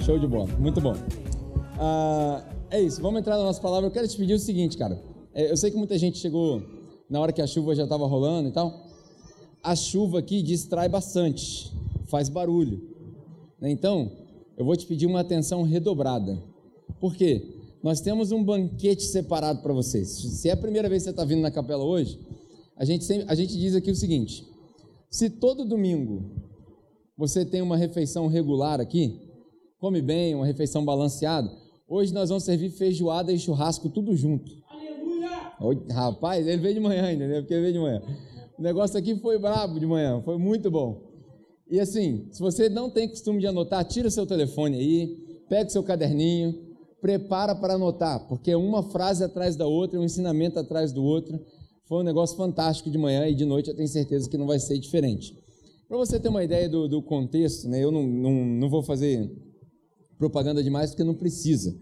Show de bola, muito bom. Ah, é isso, vamos entrar na nossa palavra. Eu quero te pedir o seguinte, cara. É, eu sei que muita gente chegou na hora que a chuva já estava rolando e tal. A chuva aqui distrai bastante, faz barulho. Né? Então, eu vou te pedir uma atenção redobrada. Por quê? Nós temos um banquete separado para vocês. Se é a primeira vez que você está vindo na capela hoje, a gente, sempre, a gente diz aqui o seguinte: se todo domingo você tem uma refeição regular aqui, come bem, uma refeição balanceada, hoje nós vamos servir feijoada e churrasco tudo junto. Aleluia! Rapaz, ele veio de manhã ainda, né? Porque ele veio de manhã. O negócio aqui foi brabo de manhã, foi muito bom. E assim, se você não tem costume de anotar, tira seu telefone aí, pega o seu caderninho, prepara para anotar, porque uma frase atrás da outra, um ensinamento atrás do outro. Foi um negócio fantástico de manhã e de noite eu tenho certeza que não vai ser diferente. Para você ter uma ideia do, do contexto, né, eu não, não, não vou fazer propaganda demais porque não precisa.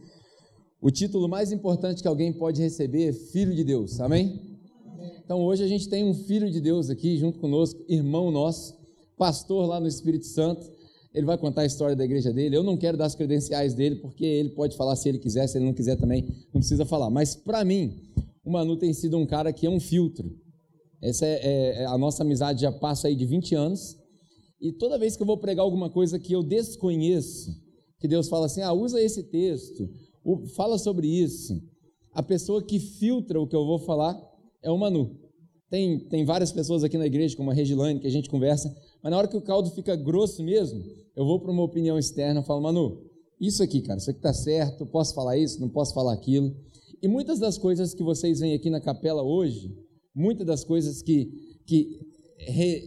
O título mais importante que alguém pode receber é Filho de Deus, amém? Então hoje a gente tem um Filho de Deus aqui junto conosco, irmão nosso, pastor lá no Espírito Santo, ele vai contar a história da igreja dele. Eu não quero dar as credenciais dele, porque ele pode falar se ele quiser, se ele não quiser também, não precisa falar. Mas para mim, o Manu tem sido um cara que é um filtro. Essa é, é, é, a nossa amizade já passa aí de 20 anos. E toda vez que eu vou pregar alguma coisa que eu desconheço, que Deus fala assim: ah, usa esse texto, fala sobre isso. A pessoa que filtra o que eu vou falar é o Manu. Tem, tem várias pessoas aqui na igreja, como a Regilane, que a gente conversa, mas na hora que o caldo fica grosso mesmo, eu vou para uma opinião externa e falo, Manu, isso aqui, cara, isso aqui está certo, posso falar isso, não posso falar aquilo. E muitas das coisas que vocês veem aqui na capela hoje, muitas das coisas que, que re,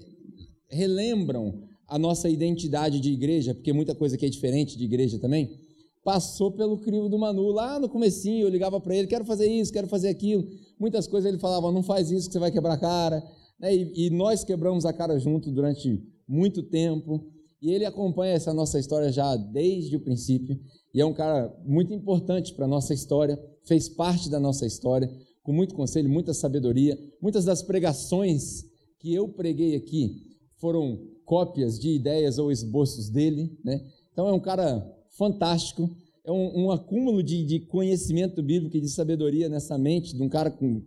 relembram a nossa identidade de igreja, porque muita coisa que é diferente de igreja também, passou pelo crivo do Manu. Lá no comecinho eu ligava para ele, quero fazer isso, quero fazer aquilo. Muitas coisas ele falava, não faz isso que você vai quebrar a cara. Né? E, nós quebramos a cara junto durante muito tempo. E ele acompanha essa nossa história já desde o princípio. E é um cara muito importante para a nossa história, fez parte da nossa história, com muito conselho, muita sabedoria. Muitas das pregações que eu preguei aqui foram cópias de ideias ou esboços dele. Né? Então é um cara fantástico, é um, um acúmulo de, de, conhecimento bíblico e de sabedoria nessa mente de um cara com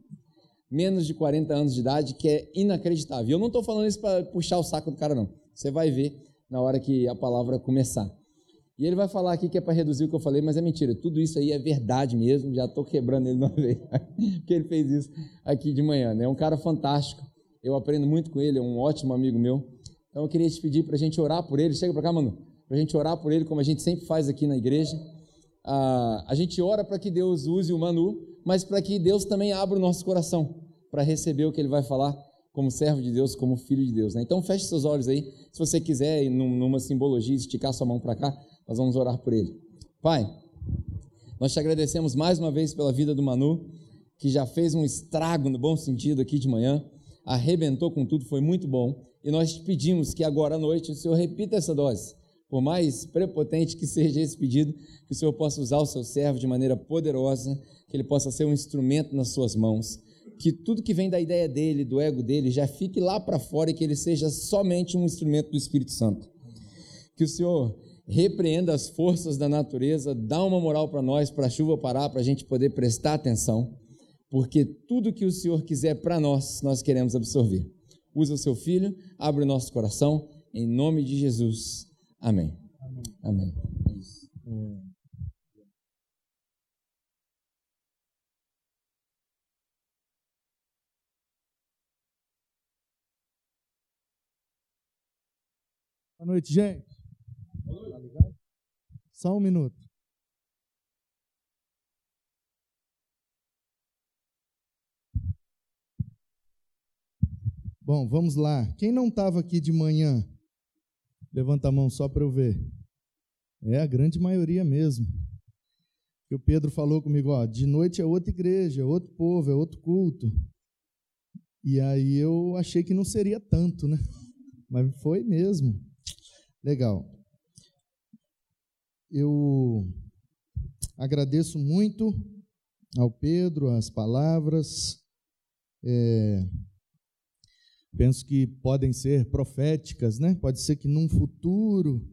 menos de 40 anos de idade que é inacreditável. Eu não estou falando isso para puxar o saco do cara, não. Você vai ver na hora que a palavra começar. E ele vai falar aqui que é para reduzir o que eu falei, mas é mentira. Tudo isso aí é verdade mesmo. Já estou quebrando ele uma vez, porque ele fez isso aqui de manhã. Né? É um cara fantástico. Eu aprendo muito com ele, é um ótimo amigo meu. Então eu queria te pedir para a gente orar por ele. Chega para cá, mano para a gente orar por ele, como a gente sempre faz aqui na igreja. Ah, a gente ora para que Deus use o Manu, mas para que Deus também abra o nosso coração para receber o que ele vai falar como servo de Deus, como filho de Deus. Né? Então feche seus olhos aí, se você quiser, numa simbologia, esticar sua mão para cá, nós vamos orar por ele. Pai, nós te agradecemos mais uma vez pela vida do Manu, que já fez um estrago no bom sentido aqui de manhã, arrebentou com tudo, foi muito bom. E nós te pedimos que agora à noite o Senhor repita essa dose por mais prepotente que seja esse pedido, que o Senhor possa usar o seu servo de maneira poderosa, que ele possa ser um instrumento nas suas mãos, que tudo que vem da ideia dele, do ego dele, já fique lá para fora e que ele seja somente um instrumento do Espírito Santo. Que o Senhor repreenda as forças da natureza, dá uma moral para nós, para a chuva parar, para a gente poder prestar atenção, porque tudo que o Senhor quiser para nós, nós queremos absorver. Usa o seu filho, abre o nosso coração, em nome de Jesus. Amém. Amém. Amém. Boa noite, gente. Só um minuto. Bom, vamos lá. Quem não estava aqui de manhã Levanta a mão só para eu ver. É a grande maioria mesmo. Que o Pedro falou comigo, ó, de noite é outra igreja, é outro povo, é outro culto. E aí eu achei que não seria tanto, né? Mas foi mesmo. Legal. Eu agradeço muito ao Pedro as palavras. É, penso que podem ser proféticas, né? Pode ser que num futuro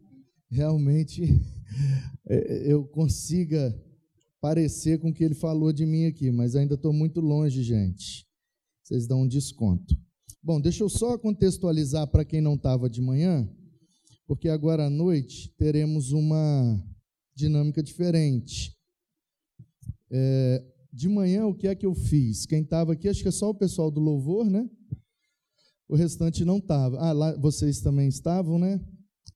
realmente é, eu consiga parecer com o que ele falou de mim aqui, mas ainda estou muito longe, gente. Vocês dão um desconto. Bom, deixa eu só contextualizar para quem não estava de manhã, porque agora à noite teremos uma dinâmica diferente. É, de manhã, o que é que eu fiz? Quem estava aqui, acho que é só o pessoal do louvor, né? O restante não estava. Ah, lá vocês também estavam, né?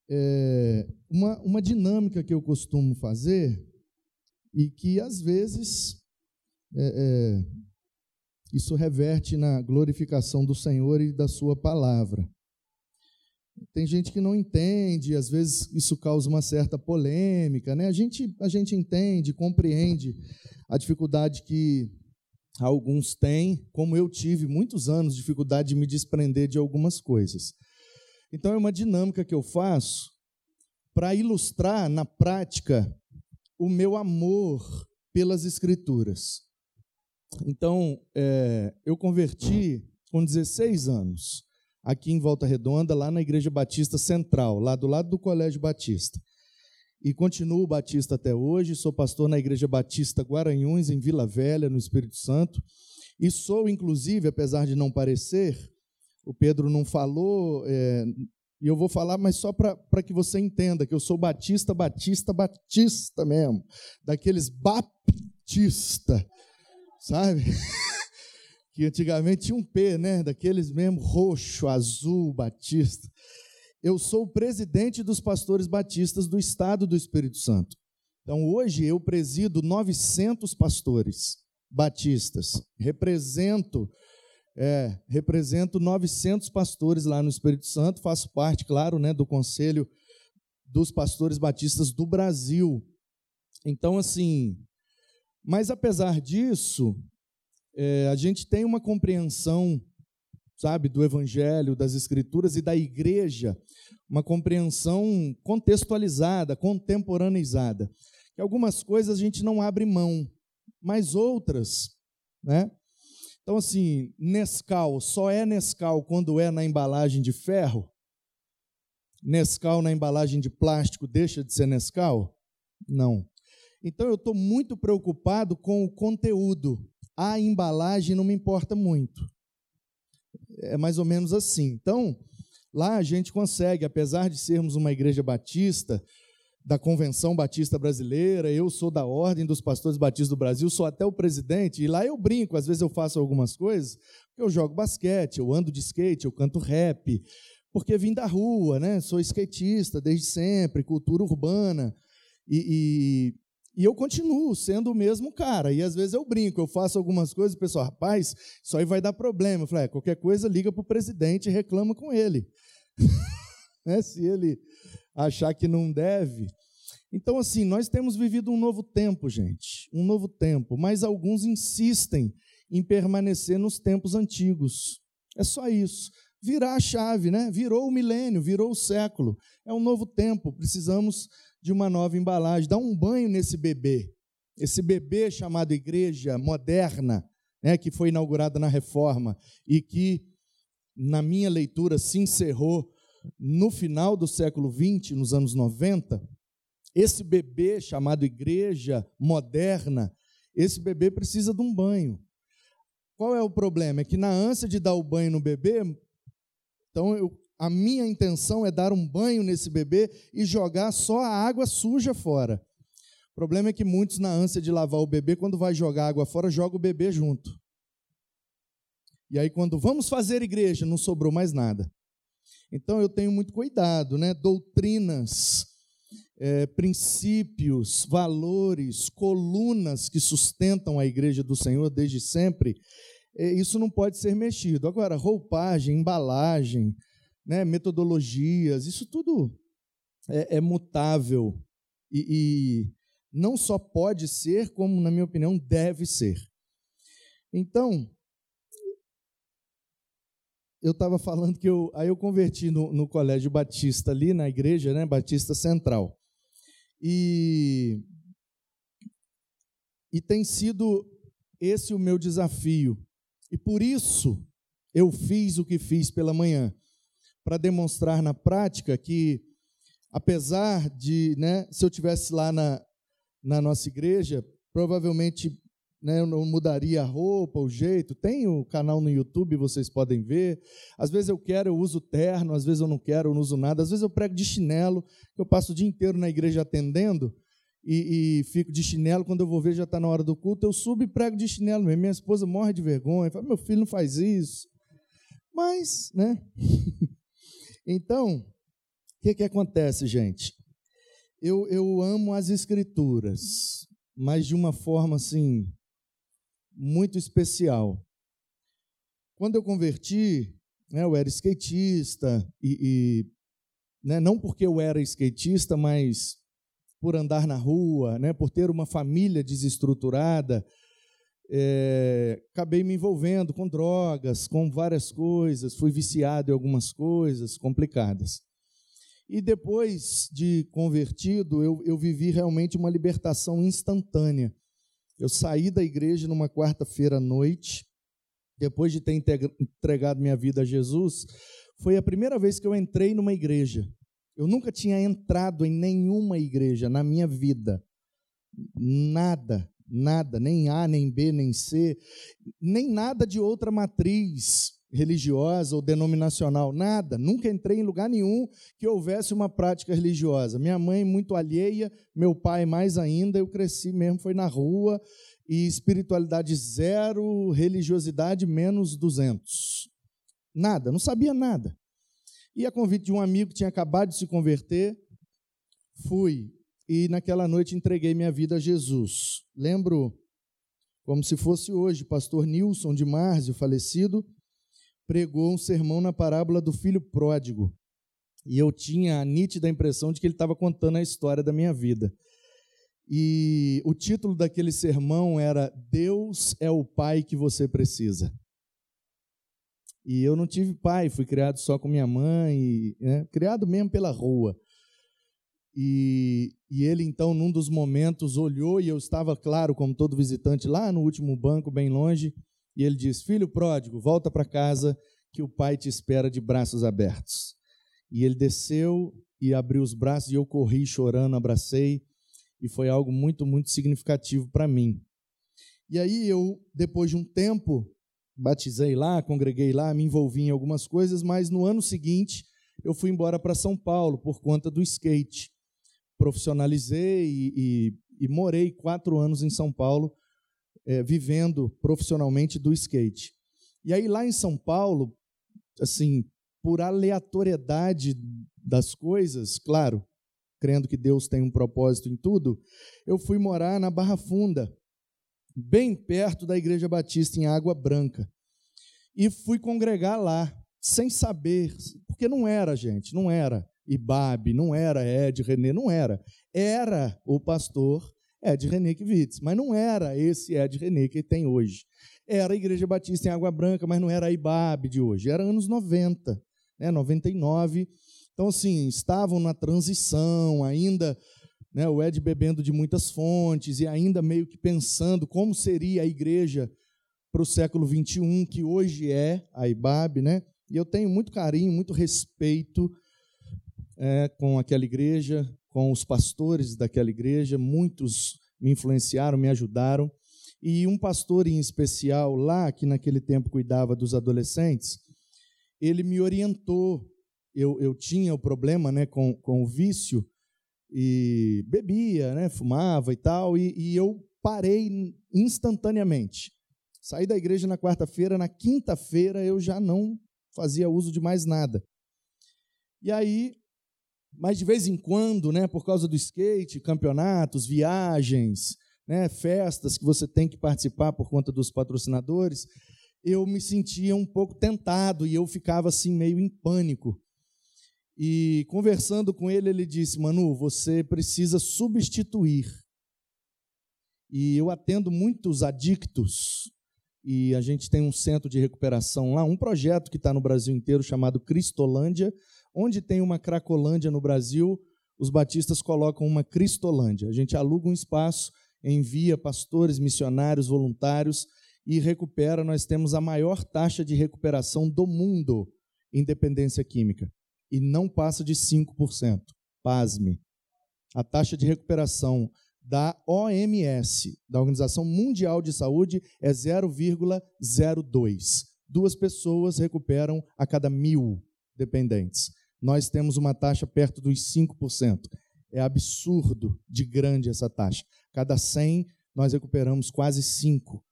É, uma, uma dinâmica que eu costumo fazer e que às vezes é, é, isso reverte na glorificação do Senhor e da Sua palavra. Tem gente que não entende, às vezes isso causa uma certa polêmica, né? A gente, a gente entende, compreende a dificuldade que alguns têm, como eu tive muitos anos dificuldade de me desprender de algumas coisas. Então é uma dinâmica que eu faço para ilustrar na prática o meu amor pelas Escrituras. Então, é, eu converti com 16 anos, aqui em Volta Redonda, lá na Igreja Batista Central, lá do lado do Colégio Batista. E continuo batista até hoje, sou pastor na Igreja Batista Guaranhuns, em Vila Velha, no Espírito Santo. E sou, inclusive, apesar de não parecer, o Pedro não falou, é, e eu vou falar, mas só para que você entenda que eu sou batista, batista, batista mesmo, daqueles baptista sabe? que antigamente tinha um P, né? Daqueles mesmo roxo, azul, batista. Eu sou o presidente dos pastores batistas do estado do Espírito Santo. Então, hoje eu presido 900 pastores batistas. Represento é, represento 900 pastores lá no Espírito Santo, faço parte, claro, né, do conselho dos pastores batistas do Brasil. Então, assim, mas apesar disso, é, a gente tem uma compreensão, sabe, do Evangelho, das Escrituras e da igreja, uma compreensão contextualizada, contemporaneizada. Que algumas coisas a gente não abre mão, mas outras, né? Então, assim, Nescau só é Nescau quando é na embalagem de ferro? Nescau na embalagem de plástico deixa de ser Nescau? Não. Então eu estou muito preocupado com o conteúdo. A embalagem não me importa muito. É mais ou menos assim. Então, lá a gente consegue, apesar de sermos uma igreja batista, da Convenção Batista Brasileira, eu sou da Ordem dos Pastores Batistas do Brasil, sou até o presidente, e lá eu brinco, às vezes eu faço algumas coisas, eu jogo basquete, eu ando de skate, eu canto rap, porque vim da rua, né? sou skatista desde sempre, cultura urbana, e, e eu continuo sendo o mesmo cara. E às vezes eu brinco, eu faço algumas coisas, o pessoal, rapaz, isso aí vai dar problema. Eu falei, é, qualquer coisa, liga para o presidente e reclama com ele. né? Se ele achar que não deve. Então, assim, nós temos vivido um novo tempo, gente. Um novo tempo. Mas alguns insistem em permanecer nos tempos antigos. É só isso. Virar a chave, né? Virou o milênio, virou o século. É um novo tempo. Precisamos de uma nova embalagem. Dá um banho nesse bebê. Esse bebê chamado igreja moderna, né, que foi inaugurada na reforma e que, na minha leitura, se encerrou no final do século XX, nos anos 90. Esse bebê chamado igreja moderna, esse bebê precisa de um banho. Qual é o problema? É que na ânsia de dar o banho no bebê, então eu a minha intenção é dar um banho nesse bebê e jogar só a água suja fora. O problema é que muitos, na ânsia de lavar o bebê, quando vai jogar água fora, joga o bebê junto. E aí, quando vamos fazer igreja, não sobrou mais nada. Então, eu tenho muito cuidado, né? Doutrinas, é, princípios, valores, colunas que sustentam a igreja do Senhor desde sempre, é, isso não pode ser mexido. Agora, roupagem, embalagem, né, metodologias, isso tudo é, é mutável e, e não só pode ser, como, na minha opinião, deve ser. Então, eu estava falando que eu, aí eu converti no, no, colégio batista ali na igreja, né, Batista Central. E, e tem sido esse o meu desafio. E por isso eu fiz o que fiz pela manhã para demonstrar na prática que apesar de, né, se eu tivesse lá na, na nossa igreja, provavelmente né, eu não mudaria a roupa, o jeito. Tem o canal no YouTube, vocês podem ver. Às vezes eu quero, eu uso terno, às vezes eu não quero, eu não uso nada. Às vezes eu prego de chinelo, eu passo o dia inteiro na igreja atendendo e, e fico de chinelo. Quando eu vou ver, já está na hora do culto, eu subo e prego de chinelo mesmo. Minha esposa morre de vergonha, fala: meu filho não faz isso. Mas, né? então, o que, que acontece, gente? Eu, eu amo as escrituras, mas de uma forma assim muito especial. Quando eu converti, né, eu era skatista, e, e né, não porque eu era skatista, mas por andar na rua, né, por ter uma família desestruturada, é, acabei me envolvendo com drogas, com várias coisas, fui viciado em algumas coisas complicadas. E depois de convertido, eu, eu vivi realmente uma libertação instantânea. Eu saí da igreja numa quarta-feira à noite, depois de ter entregado minha vida a Jesus, foi a primeira vez que eu entrei numa igreja. Eu nunca tinha entrado em nenhuma igreja na minha vida. Nada, nada, nem A, nem B, nem C, nem nada de outra matriz religiosa ou denominacional, nada. Nunca entrei em lugar nenhum que houvesse uma prática religiosa. Minha mãe muito alheia, meu pai mais ainda. Eu cresci mesmo foi na rua e espiritualidade zero, religiosidade menos 200. Nada, não sabia nada. E a convite de um amigo que tinha acabado de se converter, fui e naquela noite entreguei minha vida a Jesus. Lembro como se fosse hoje, pastor Nilson de Marzio, falecido, pregou um sermão na parábola do filho pródigo. E eu tinha a nítida impressão de que ele estava contando a história da minha vida. E o título daquele sermão era Deus é o pai que você precisa. E eu não tive pai, fui criado só com minha mãe, né? criado mesmo pela rua. E, e ele, então, num dos momentos, olhou e eu estava, claro, como todo visitante, lá no último banco, bem longe, e ele diz: Filho pródigo, volta para casa, que o pai te espera de braços abertos. E ele desceu e abriu os braços, e eu corri chorando, abracei, e foi algo muito, muito significativo para mim. E aí eu, depois de um tempo, batizei lá, congreguei lá, me envolvi em algumas coisas, mas no ano seguinte eu fui embora para São Paulo por conta do skate. Profissionalizei e, e, e morei quatro anos em São Paulo é, vivendo profissionalmente do skate. E aí lá em São Paulo, assim, por aleatoriedade das coisas, claro, crendo que Deus tem um propósito em tudo, eu fui morar na Barra Funda, bem perto da Igreja Batista em Água Branca. E fui congregar lá, sem saber, porque não era, gente, não era Ibabe, não era Ed René, não era. Era o pastor Ed René Kivitz, mas não era esse Ed René que tem hoje. Era a Igreja Batista em Água Branca, mas não era a IBAB de hoje, era anos 90, né, 99. Então, assim, estavam na transição, ainda né, o Ed bebendo de muitas fontes e ainda meio que pensando como seria a igreja para o século 21, que hoje é a IBAB, né? E eu tenho muito carinho, muito respeito é, com aquela igreja, com os pastores daquela igreja, muitos me influenciaram, me ajudaram. E um pastor em especial lá, que naquele tempo cuidava dos adolescentes, ele me orientou. Eu, eu tinha o problema né, com, com o vício, e bebia, né, fumava e tal, e, e eu parei instantaneamente. Saí da igreja na quarta-feira, na quinta-feira eu já não fazia uso de mais nada. E aí mas de vez em quando, né, por causa do skate, campeonatos, viagens, né, festas que você tem que participar por conta dos patrocinadores, eu me sentia um pouco tentado e eu ficava assim meio em pânico. E conversando com ele, ele disse: Manu, você precisa substituir. E eu atendo muitos adictos, e a gente tem um centro de recuperação lá, um projeto que está no Brasil inteiro chamado Cristolândia, Onde tem uma Cracolândia no Brasil, os batistas colocam uma Cristolândia. A gente aluga um espaço, envia pastores, missionários, voluntários e recupera. Nós temos a maior taxa de recuperação do mundo em dependência química e não passa de 5%. pasme, a taxa de recuperação da OMS, da Organização Mundial de Saúde, é 0,02. Duas pessoas recuperam a cada mil dependentes. Nós temos uma taxa perto dos 5%. É absurdo de grande essa taxa. Cada 100, nós recuperamos quase 5.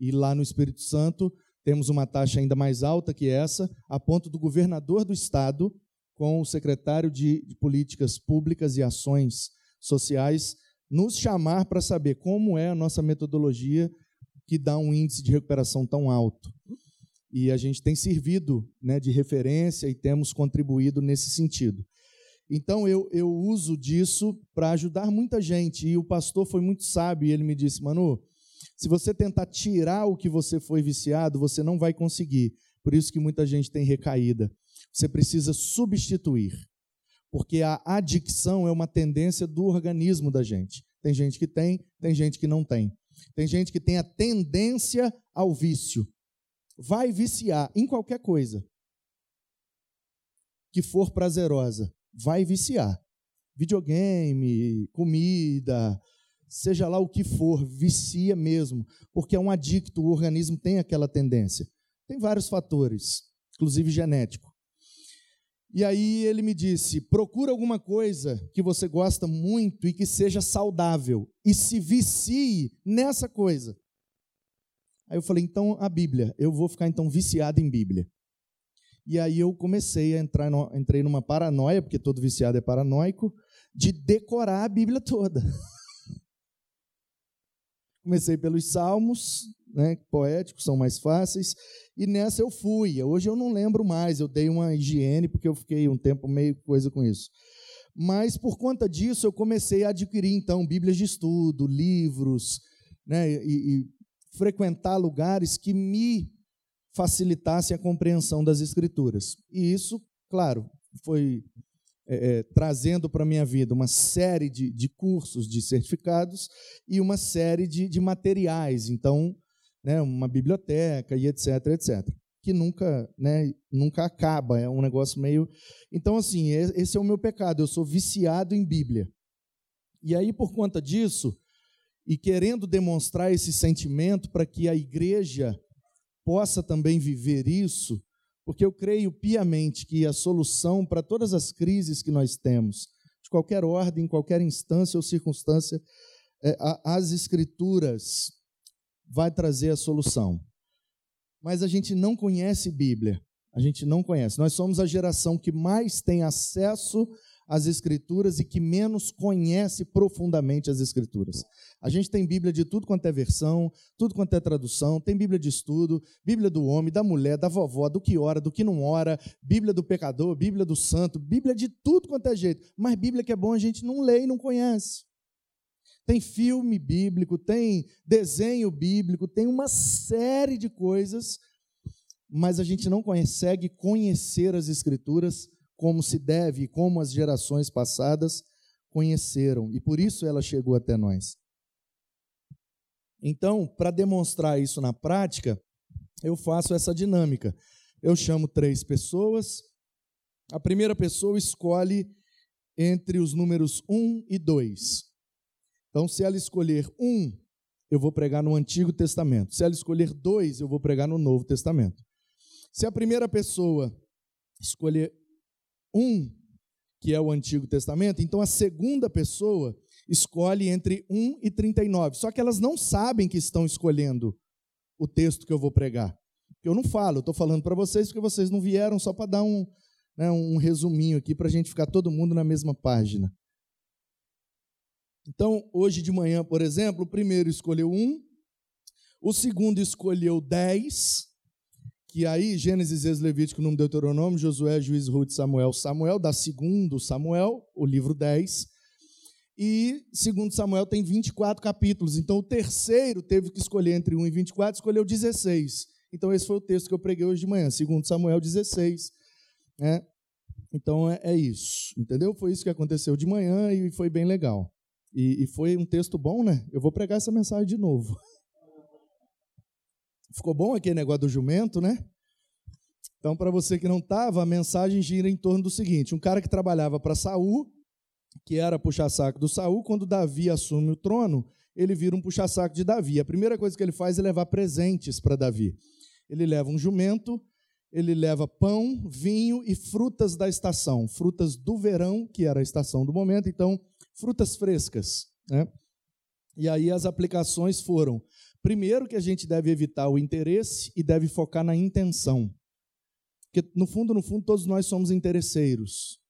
E lá no Espírito Santo, temos uma taxa ainda mais alta que essa, a ponto do governador do estado, com o secretário de, de Políticas Públicas e Ações Sociais, nos chamar para saber como é a nossa metodologia que dá um índice de recuperação tão alto. E a gente tem servido né, de referência e temos contribuído nesse sentido. Então eu, eu uso disso para ajudar muita gente. E o pastor foi muito sábio e ele me disse: Manu, se você tentar tirar o que você foi viciado, você não vai conseguir. Por isso que muita gente tem recaída. Você precisa substituir porque a adicção é uma tendência do organismo da gente. Tem gente que tem, tem gente que não tem. Tem gente que tem a tendência ao vício. Vai viciar em qualquer coisa que for prazerosa. Vai viciar. Videogame, comida, seja lá o que for, vicia mesmo, porque é um adicto, o organismo tem aquela tendência. Tem vários fatores, inclusive genético. E aí ele me disse: procura alguma coisa que você gosta muito e que seja saudável, e se vicie nessa coisa. Aí eu falei: então a Bíblia, eu vou ficar então viciado em Bíblia. E aí eu comecei a entrar, entrei numa paranoia, porque todo viciado é paranoico, de decorar a Bíblia toda. Comecei pelos Salmos, né, poéticos, são mais fáceis, e nessa eu fui. Hoje eu não lembro mais, eu dei uma higiene, porque eu fiquei um tempo meio coisa com isso. Mas por conta disso, eu comecei a adquirir, então, Bíblias de estudo, livros, né, e, e frequentar lugares que me facilitassem a compreensão das Escrituras. E isso, claro, foi é, é, trazendo para a minha vida uma série de, de, cursos, de certificados e uma série de, de materiais. Então, né, uma biblioteca e etc, etc. Que nunca, né, nunca acaba, é um negócio meio. Então, assim, esse é o meu pecado, eu sou viciado em Bíblia. E aí, por conta disso, e querendo demonstrar esse sentimento para que a igreja possa também viver isso, porque eu creio piamente que a solução para todas as crises que nós temos, de qualquer ordem, qualquer instância ou circunstância, é, as Escrituras vai trazer a solução. Mas a gente não conhece Bíblia. A gente não conhece. Nós somos a geração que mais tem acesso às Escrituras e que menos conhece profundamente as Escrituras. A gente tem Bíblia de tudo quanto é versão, tudo quanto é tradução, tem Bíblia de estudo, Bíblia do homem, da mulher, da vovó, do que ora, do que não ora, Bíblia do pecador, Bíblia do santo, Bíblia de tudo quanto é jeito. Mas Bíblia que é bom a gente não lê e não conhece tem filme bíblico, tem desenho bíblico, tem uma série de coisas, mas a gente não consegue conhecer as Escrituras como se deve, como as gerações passadas conheceram, e por isso ela chegou até nós. Então, para demonstrar isso na prática, eu faço essa dinâmica. Eu chamo três pessoas. A primeira pessoa escolhe entre os números 1 e 2. Então, se ela escolher um, eu vou pregar no Antigo Testamento. Se ela escolher dois, eu vou pregar no Novo Testamento. Se a primeira pessoa escolher um, que é o Antigo Testamento, então a segunda pessoa escolhe entre 1 e 39. Só que elas não sabem que estão escolhendo o texto que eu vou pregar. Eu não falo, eu estou falando para vocês porque vocês não vieram só para dar um, né, um resuminho aqui para a gente ficar todo mundo na mesma página. Então, hoje de manhã, por exemplo, o primeiro escolheu um, o segundo escolheu dez, que aí Gênesis, Êxodo, Levítico, Número, Deuteronômio, Josué, Juiz, Ruth, Samuel, Samuel, dá segundo Samuel, o livro 10, e segundo Samuel tem 24 capítulos, então o terceiro teve que escolher entre 1 e 24, escolheu 16. Então esse foi o texto que eu preguei hoje de manhã, segundo Samuel 16. Né? Então é, é isso, entendeu? Foi isso que aconteceu de manhã e foi bem legal. E, e foi um texto bom, né? Eu vou pregar essa mensagem de novo. Ficou bom aquele negócio do jumento, né? Então, para você que não estava, a mensagem gira em torno do seguinte: um cara que trabalhava para Saul, que era puxa-saco do Saul, quando Davi assume o trono, ele vira um puxa-saco de Davi. A primeira coisa que ele faz é levar presentes para Davi. Ele leva um jumento, ele leva pão, vinho e frutas da estação, frutas do verão, que era a estação do momento, então, frutas frescas. Né? E aí as aplicações foram: primeiro, que a gente deve evitar o interesse e deve focar na intenção. Porque, no fundo, no fundo, todos nós somos interesseiros.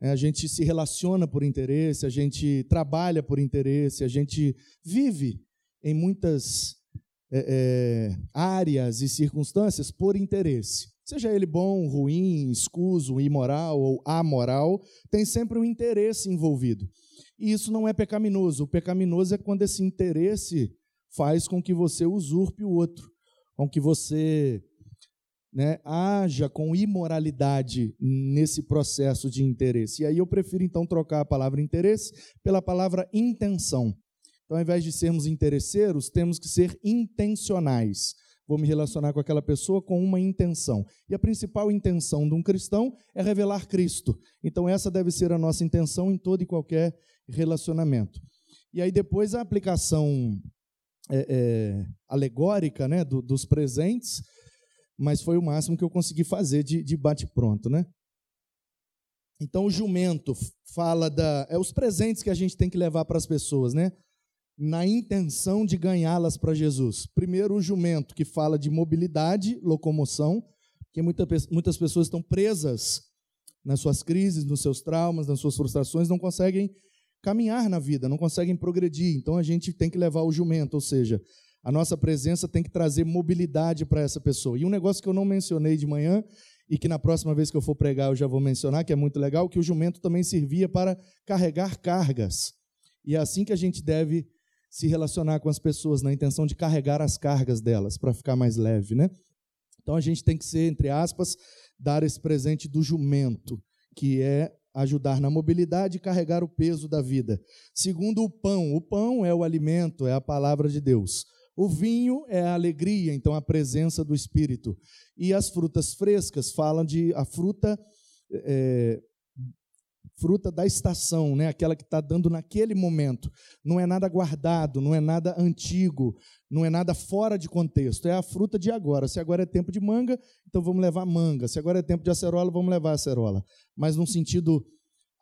É, a gente se relaciona por interesse, a gente trabalha por interesse, a gente vive em muitas é, é, áreas e circunstâncias por interesse. Seja ele bom, ruim, escuso, imoral ou amoral, tem sempre um interesse envolvido. E isso não é pecaminoso. O pecaminoso é quando esse interesse faz com que você usurpe o outro, com que você né, haja com imoralidade nesse processo de interesse. E aí eu prefiro então trocar a palavra interesse pela palavra intenção. Então, ao invés de sermos interesseiros, temos que ser intencionais. Vou me relacionar com aquela pessoa com uma intenção. E a principal intenção de um cristão é revelar Cristo. Então, essa deve ser a nossa intenção em todo e qualquer relacionamento. E aí, depois, a aplicação é, é, alegórica né, do, dos presentes mas foi o máximo que eu consegui fazer de, de bate-pronto, né? Então, o jumento fala da. É os presentes que a gente tem que levar para as pessoas, né? Na intenção de ganhá-las para Jesus. Primeiro, o jumento, que fala de mobilidade, locomoção, que muita, muitas pessoas estão presas nas suas crises, nos seus traumas, nas suas frustrações, não conseguem caminhar na vida, não conseguem progredir. Então, a gente tem que levar o jumento, ou seja, a nossa presença tem que trazer mobilidade para essa pessoa. E um negócio que eu não mencionei de manhã, e que na próxima vez que eu for pregar eu já vou mencionar, que é muito legal, que o jumento também servia para carregar cargas. E é assim que a gente deve se relacionar com as pessoas, na intenção de carregar as cargas delas, para ficar mais leve, né? Então a gente tem que ser, entre aspas, dar esse presente do jumento, que é ajudar na mobilidade e carregar o peso da vida. Segundo o pão, o pão é o alimento, é a palavra de Deus. O vinho é a alegria, então a presença do Espírito. E as frutas frescas falam de a fruta é, fruta da estação, né? aquela que está dando naquele momento. Não é nada guardado, não é nada antigo, não é nada fora de contexto. É a fruta de agora. Se agora é tempo de manga, então vamos levar manga. Se agora é tempo de acerola, vamos levar acerola. Mas num sentido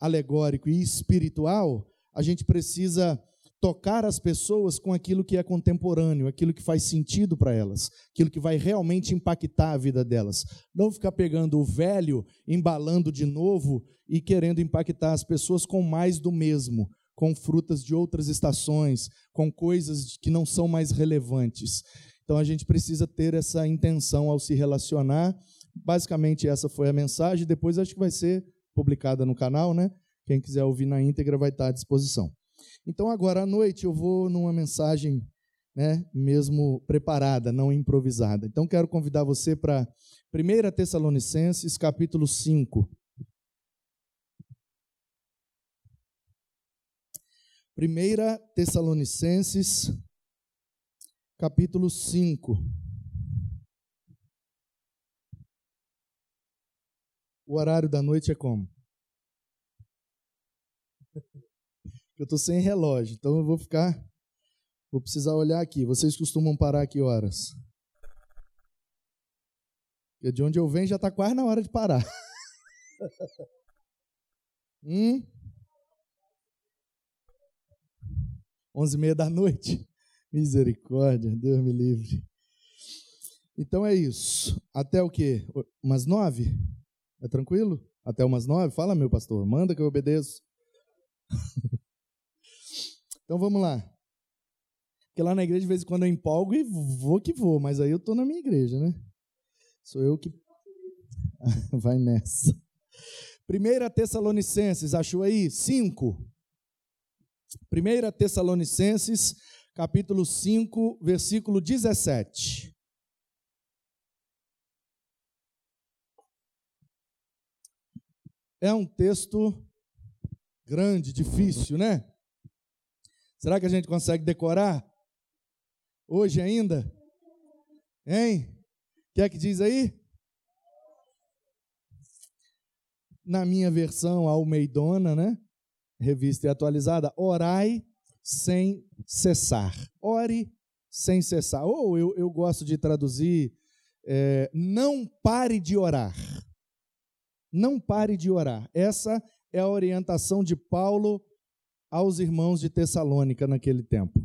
alegórico e espiritual, a gente precisa tocar as pessoas com aquilo que é contemporâneo, aquilo que faz sentido para elas, aquilo que vai realmente impactar a vida delas. Não ficar pegando o velho, embalando de novo e querendo impactar as pessoas com mais do mesmo, com frutas de outras estações, com coisas que não são mais relevantes. Então a gente precisa ter essa intenção ao se relacionar. Basicamente essa foi a mensagem, depois acho que vai ser publicada no canal, né? Quem quiser ouvir na íntegra vai estar à disposição. Então, agora à noite, eu vou numa mensagem né, mesmo preparada, não improvisada. Então, quero convidar você para 1 Tessalonicenses, capítulo 5. 1 Tessalonicenses, capítulo 5. O horário da noite é como? Eu estou sem relógio, então eu vou ficar. Vou precisar olhar aqui. Vocês costumam parar que horas? Porque de onde eu venho já está quase na hora de parar. hum? Onze e meia da noite. Misericórdia, Deus me livre. Então é isso. Até o quê? Umas nove? É tranquilo? Até umas nove? Fala, meu pastor. Manda que eu obedeço. Então vamos lá. Porque lá na igreja, de vez em quando, eu empolgo e vou que vou, mas aí eu estou na minha igreja, né? Sou eu que. Vai nessa. Primeira Tessalonicenses, achou aí? 5. Primeira Tessalonicenses, capítulo 5, versículo 17. É um texto grande, difícil, né? Será que a gente consegue decorar? Hoje ainda? Hein? O que é que diz aí? Na minha versão almeidona, né? revista e atualizada, orai sem cessar. Ore sem cessar. Ou eu, eu gosto de traduzir, é, não pare de orar. Não pare de orar. Essa é a orientação de Paulo aos irmãos de Tessalônica naquele tempo.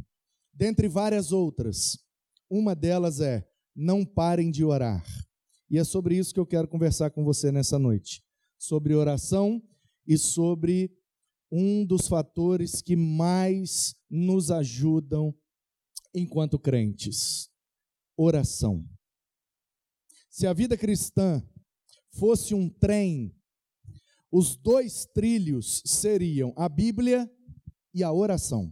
Dentre várias outras, uma delas é: não parem de orar. E é sobre isso que eu quero conversar com você nessa noite. Sobre oração e sobre um dos fatores que mais nos ajudam enquanto crentes: oração. Se a vida cristã fosse um trem, os dois trilhos seriam a Bíblia e a oração.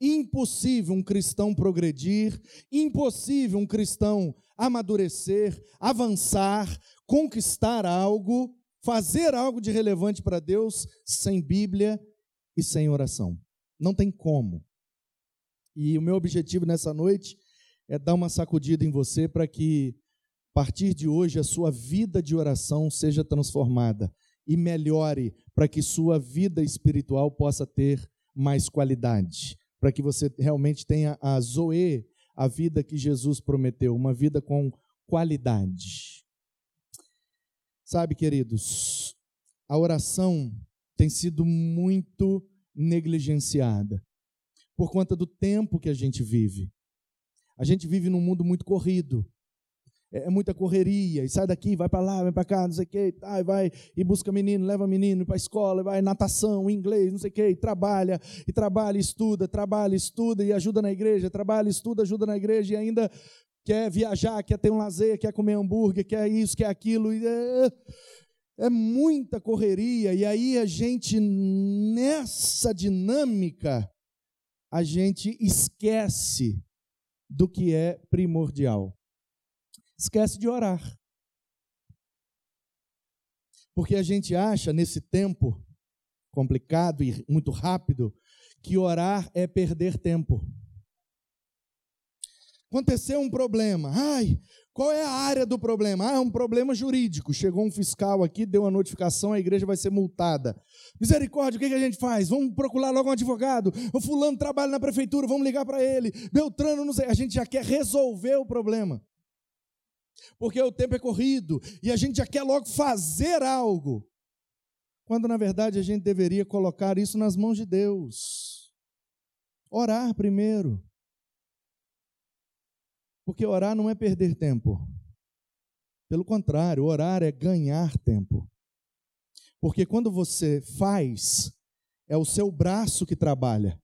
Impossível um cristão progredir, impossível um cristão amadurecer, avançar, conquistar algo, fazer algo de relevante para Deus sem Bíblia e sem oração. Não tem como. E o meu objetivo nessa noite é dar uma sacudida em você para que, a partir de hoje, a sua vida de oração seja transformada e melhore para que sua vida espiritual possa ter mais qualidade, para que você realmente tenha a Zoe, a vida que Jesus prometeu, uma vida com qualidade. Sabe, queridos, a oração tem sido muito negligenciada por conta do tempo que a gente vive. A gente vive num mundo muito corrido. É, é muita correria, e sai daqui, vai para lá, vai para cá, não sei o quê, tá, vai e busca menino, leva menino para a escola, vai natação, inglês, não sei o quê, e trabalha, e trabalha, estuda, trabalha, estuda e ajuda na igreja, trabalha, estuda, ajuda na igreja e ainda quer viajar, quer ter um lazer, quer comer hambúrguer, quer isso, quer aquilo. E é, é muita correria, e aí a gente, nessa dinâmica, a gente esquece do que é primordial. Esquece de orar. Porque a gente acha, nesse tempo complicado e muito rápido, que orar é perder tempo. Aconteceu um problema. Ai, qual é a área do problema? Ah, é um problema jurídico. Chegou um fiscal aqui, deu uma notificação, a igreja vai ser multada. Misericórdia, o que a gente faz? Vamos procurar logo um advogado. O fulano trabalha na prefeitura, vamos ligar para ele. Beltrano, não sei. A gente já quer resolver o problema. Porque o tempo é corrido e a gente já quer logo fazer algo. Quando na verdade a gente deveria colocar isso nas mãos de Deus. Orar primeiro. Porque orar não é perder tempo. Pelo contrário, orar é ganhar tempo. Porque quando você faz, é o seu braço que trabalha,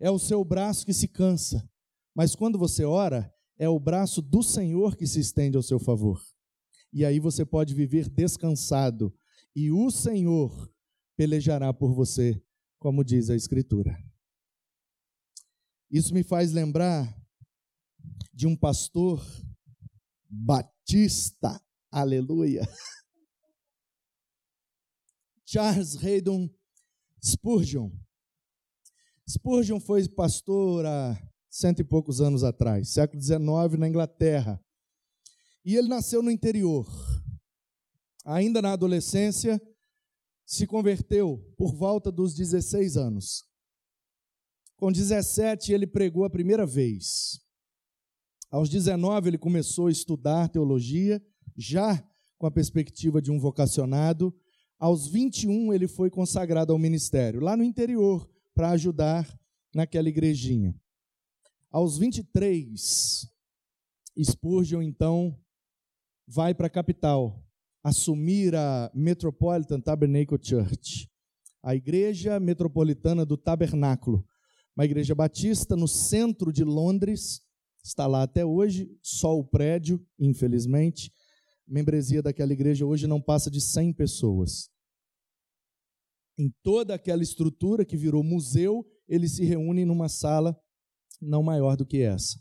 é o seu braço que se cansa. Mas quando você ora, é o braço do Senhor que se estende ao seu favor. E aí você pode viver descansado, e o Senhor pelejará por você, como diz a Escritura. Isso me faz lembrar de um pastor batista, aleluia, Charles Haydon Spurgeon. Spurgeon foi pastor há cento e poucos anos atrás, século XIX, na Inglaterra. E ele nasceu no interior. Ainda na adolescência, se converteu por volta dos 16 anos. Com 17, ele pregou a primeira vez. Aos 19, ele começou a estudar teologia, já com a perspectiva de um vocacionado. Aos 21, ele foi consagrado ao ministério, lá no interior, para ajudar naquela igrejinha. Aos 23, Spurgeon, então, vai para a capital, assumir a Metropolitan Tabernacle Church, a igreja metropolitana do Tabernáculo, uma igreja batista no centro de Londres, está lá até hoje, só o prédio, infelizmente. A membresia daquela igreja hoje não passa de 100 pessoas. Em toda aquela estrutura que virou museu, eles se reúnem numa sala não maior do que essa.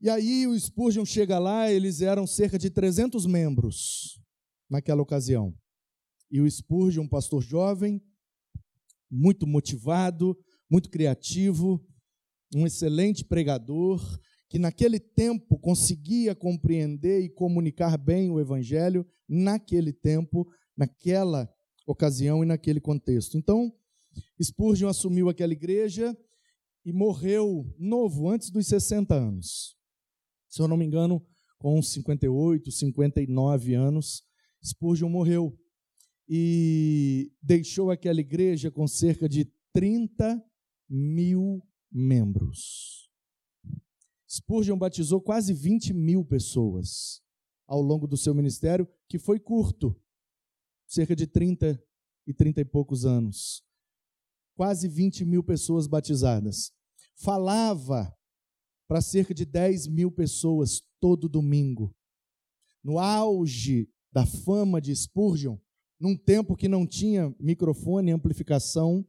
E aí o Spurgeon chega lá, eles eram cerca de 300 membros naquela ocasião. E o Spurgeon, um pastor jovem, muito motivado, muito criativo, um excelente pregador, que naquele tempo conseguia compreender e comunicar bem o evangelho, naquele tempo, naquela ocasião e naquele contexto. Então, Spurgeon assumiu aquela igreja e morreu novo, antes dos 60 anos. Se eu não me engano, com 58, 59 anos, Spurgeon morreu e deixou aquela igreja com cerca de 30 mil membros. Spurgeon batizou quase 20 mil pessoas ao longo do seu ministério, que foi curto, cerca de 30 e 30 e poucos anos. Quase 20 mil pessoas batizadas. Falava para cerca de 10 mil pessoas todo domingo. No auge da fama de Spurgeon, num tempo que não tinha microfone, amplificação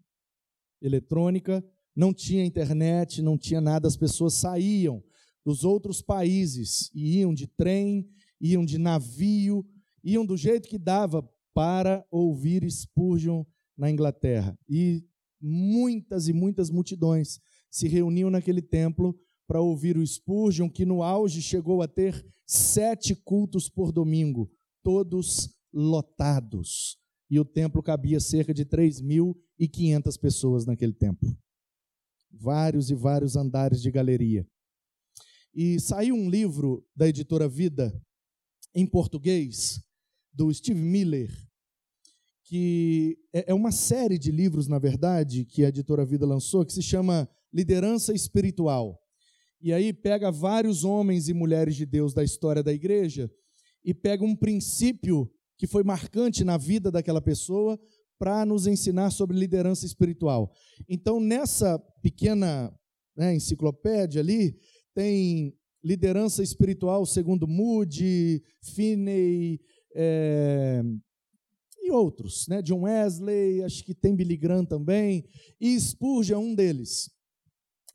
eletrônica, não tinha internet, não tinha nada, as pessoas saíam dos outros países e iam de trem, iam de navio, iam do jeito que dava para ouvir Spurgeon na Inglaterra. E muitas e muitas multidões se reuniam naquele templo para ouvir o Spurgeon, que no auge chegou a ter sete cultos por domingo, todos lotados. E o templo cabia cerca de 3.500 pessoas naquele templo. Vários e vários andares de galeria. E saiu um livro da editora Vida, em português, do Steve Miller, que é, é uma série de livros, na verdade, que a editora Vida lançou, que se chama Liderança Espiritual. E aí pega vários homens e mulheres de Deus da história da igreja e pega um princípio que foi marcante na vida daquela pessoa para nos ensinar sobre liderança espiritual. Então, nessa pequena né, enciclopédia ali, tem liderança espiritual segundo Moody, Finney é, e outros, né? John Wesley, acho que tem Billy Graham também, e Spurgeon é um deles.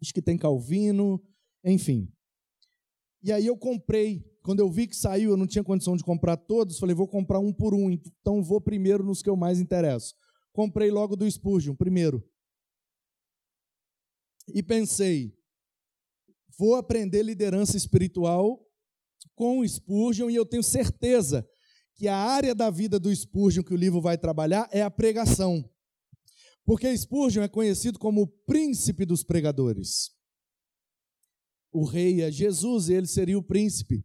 Acho que tem Calvino, enfim. E aí eu comprei, quando eu vi que saiu, eu não tinha condição de comprar todos, falei, vou comprar um por um, então vou primeiro nos que eu mais interesso. Comprei logo do Spurgeon, primeiro. E pensei, vou aprender liderança espiritual com o Spurgeon e eu tenho certeza que a área da vida do Spurgeon que o livro vai trabalhar é a pregação. Porque Spurgeon é conhecido como o príncipe dos pregadores o rei é Jesus, ele seria o príncipe.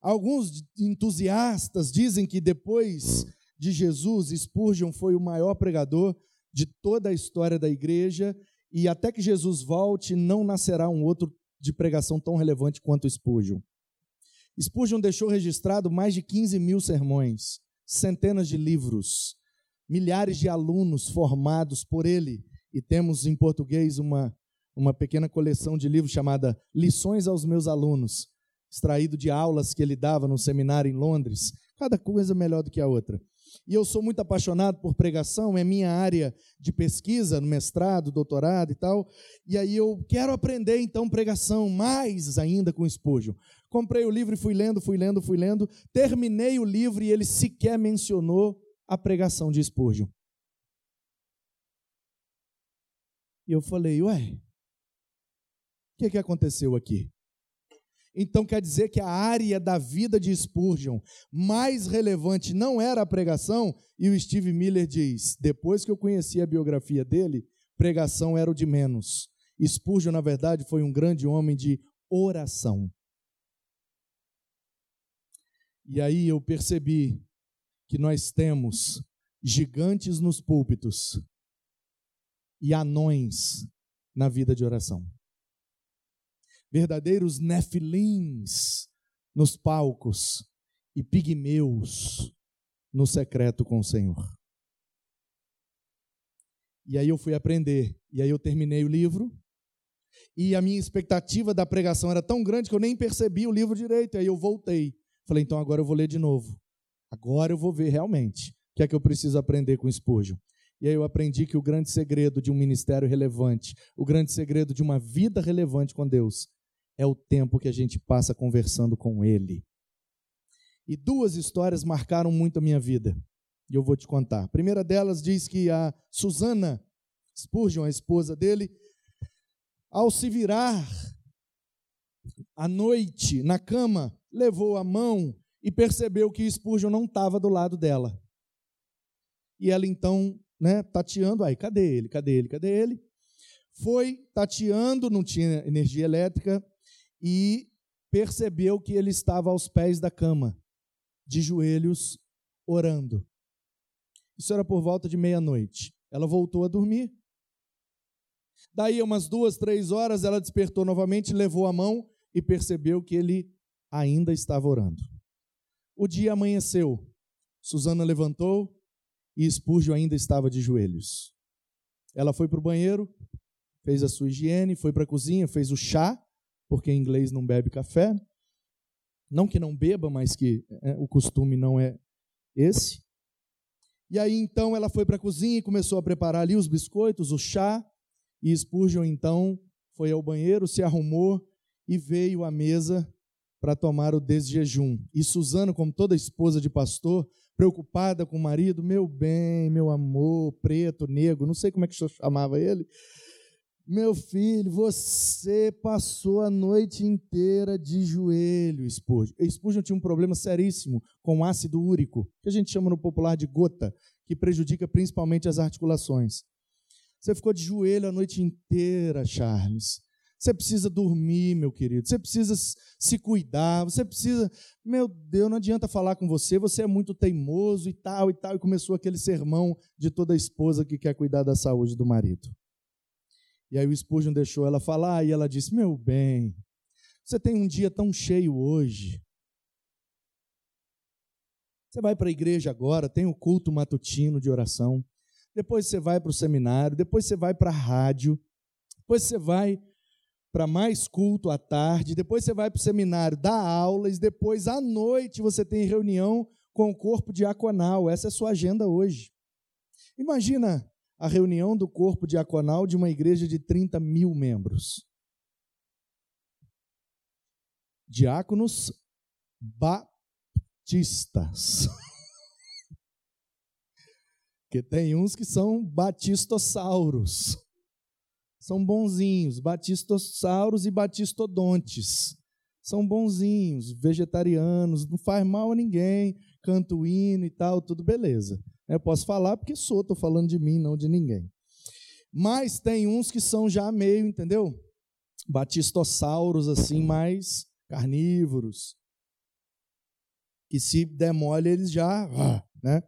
Alguns entusiastas dizem que depois de Jesus, Spurgeon foi o maior pregador de toda a história da igreja e até que Jesus volte, não nascerá um outro de pregação tão relevante quanto Spurgeon. Spurgeon deixou registrado mais de 15 mil sermões, centenas de livros, milhares de alunos formados por ele, e temos em português uma uma pequena coleção de livros chamada Lições aos Meus Alunos, extraído de aulas que ele dava no seminário em Londres, cada coisa melhor do que a outra. E eu sou muito apaixonado por pregação, é minha área de pesquisa, no mestrado, doutorado e tal. E aí eu quero aprender então pregação, mais ainda com Spurgeon. Comprei o livro e fui lendo, fui lendo, fui lendo. Terminei o livro e ele sequer mencionou a pregação de Spurgeon. E eu falei, ué, o que, que aconteceu aqui? Então quer dizer que a área da vida de Spurgeon mais relevante não era a pregação, e o Steve Miller diz: depois que eu conheci a biografia dele, pregação era o de menos. Spurgeon, na verdade, foi um grande homem de oração. E aí eu percebi que nós temos gigantes nos púlpitos e anões na vida de oração verdadeiros nefilins nos palcos e pigmeus no secreto com o Senhor. E aí eu fui aprender, e aí eu terminei o livro, e a minha expectativa da pregação era tão grande que eu nem percebi o livro direito, e aí eu voltei. Falei, então agora eu vou ler de novo. Agora eu vou ver realmente o que é que eu preciso aprender com Spurgeon. E aí eu aprendi que o grande segredo de um ministério relevante, o grande segredo de uma vida relevante com Deus, é o tempo que a gente passa conversando com Ele. E duas histórias marcaram muito a minha vida, e eu vou te contar. A primeira delas diz que a Susana Spurgeon, a esposa dele, ao se virar à noite na cama, levou a mão e percebeu que Spurgeon não estava do lado dela. e ela então, né, tateando, aí, cadê ele? Cadê ele? Cadê ele? Foi tateando, não tinha energia elétrica e percebeu que ele estava aos pés da cama, de joelhos, orando. Isso era por volta de meia-noite. Ela voltou a dormir. Daí, umas duas, três horas, ela despertou novamente, levou a mão e percebeu que ele ainda estava orando. O dia amanheceu. Susana levantou e Spurgeon ainda estava de joelhos. Ela foi para o banheiro, fez a sua higiene, foi para a cozinha, fez o chá, porque em inglês não bebe café. Não que não beba, mas que é, o costume não é esse. E aí então ela foi para a cozinha e começou a preparar ali os biscoitos, o chá. E Spurgeon então foi ao banheiro, se arrumou e veio à mesa para tomar o desjejum. E Suzano, como toda esposa de pastor, preocupada com o marido, meu bem, meu amor, preto, negro, não sei como é que chamava ele. Meu filho, você passou a noite inteira de joelho, Spurgeon. Spurgeon tinha um problema seríssimo com ácido úrico, que a gente chama no popular de gota, que prejudica principalmente as articulações. Você ficou de joelho a noite inteira, Charles. Você precisa dormir, meu querido. Você precisa se cuidar. Você precisa. Meu Deus, não adianta falar com você. Você é muito teimoso e tal e tal. E começou aquele sermão de toda esposa que quer cuidar da saúde do marido. E aí o Spurgeon deixou ela falar e ela disse: Meu bem, você tem um dia tão cheio hoje. Você vai para a igreja agora, tem o culto matutino de oração. Depois você vai para o seminário, depois você vai para a rádio, depois você vai para mais culto à tarde, depois você vai para o seminário dar aulas, depois à noite você tem reunião com o corpo diaconal. Essa é a sua agenda hoje. Imagina a reunião do corpo diaconal de uma igreja de 30 mil membros. Diáconos batistas. Porque tem uns que são batistossauros são bonzinhos, batistossauros e batistodontes. São bonzinhos, vegetarianos, não faz mal a ninguém, canto hino e tal, tudo beleza. Eu posso falar porque sou, estou falando de mim, não de ninguém. Mas tem uns que são já meio, entendeu? Batistossauros, assim, mais carnívoros. Que se demole, eles já. Né?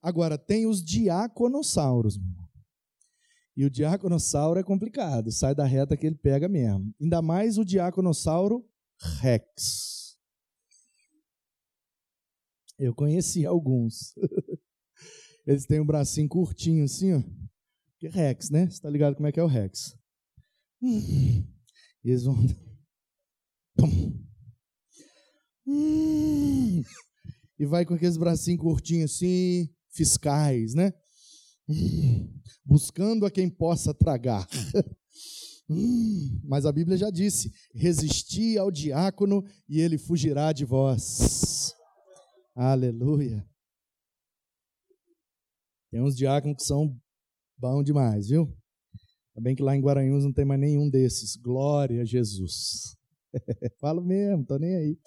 Agora, tem os diaconossauros. Meu. E o diaconossauro é complicado, sai da reta que ele pega mesmo. Ainda mais o diaconossauro rex. Eu conheci alguns. Eles têm um bracinho curtinho assim, ó. Que rex, né? Você tá ligado como é que é o rex? E eles vão. E vai com aqueles bracinhos curtinhos assim, fiscais, né? Buscando a quem possa tragar. Mas a Bíblia já disse: resisti ao diácono e ele fugirá de vós. Aleluia. Tem uns diáconos que são bons demais, viu? Ainda bem que lá em Guaranhuns não tem mais nenhum desses. Glória a Jesus. Falo mesmo, tô nem aí.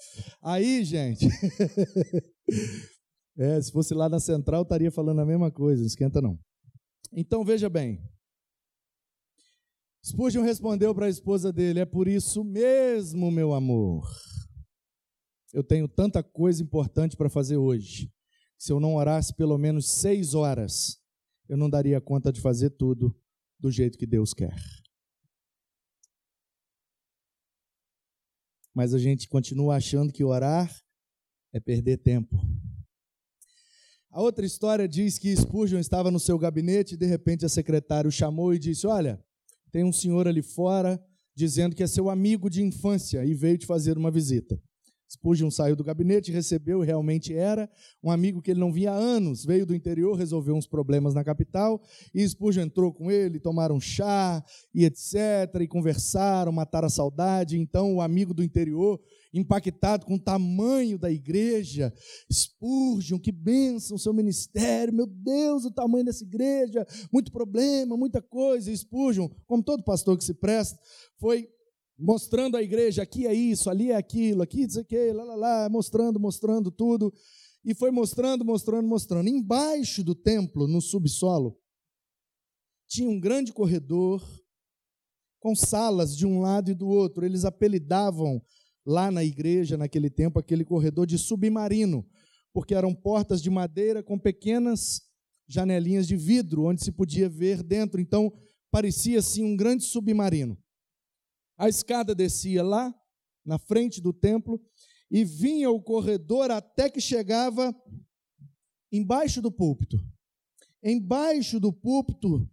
Aí, gente. é, se fosse lá na central, estaria falando a mesma coisa, não esquenta não. Então veja bem. Spurgeon respondeu para a esposa dele: É por isso mesmo, meu amor. Eu tenho tanta coisa importante para fazer hoje. Se eu não orasse pelo menos seis horas, eu não daria conta de fazer tudo do jeito que Deus quer. Mas a gente continua achando que orar é perder tempo. A outra história diz que Spurgeon estava no seu gabinete e de repente a secretária o chamou e disse: Olha, tem um senhor ali fora dizendo que é seu amigo de infância e veio te fazer uma visita. Spurgeon saiu do gabinete, recebeu, realmente era um amigo que ele não via há anos, veio do interior, resolveu uns problemas na capital, e Spurgeon entrou com ele, tomaram chá e etc, e conversaram, mataram a saudade, então o amigo do interior impactado com o tamanho da igreja. Spurgeon, que bênção o seu ministério, meu Deus, o tamanho dessa igreja, muito problema, muita coisa. E Spurgeon, como todo pastor que se presta, foi mostrando à igreja, aqui é isso, ali é aquilo, aqui diz que, lá, lá, lá, mostrando, mostrando tudo. E foi mostrando, mostrando, mostrando. Embaixo do templo, no subsolo, tinha um grande corredor com salas de um lado e do outro. Eles apelidavam lá na igreja, naquele tempo, aquele corredor de submarino, porque eram portas de madeira com pequenas janelinhas de vidro, onde se podia ver dentro. Então, parecia assim um grande submarino. A escada descia lá, na frente do templo, e vinha o corredor até que chegava embaixo do púlpito. Embaixo do púlpito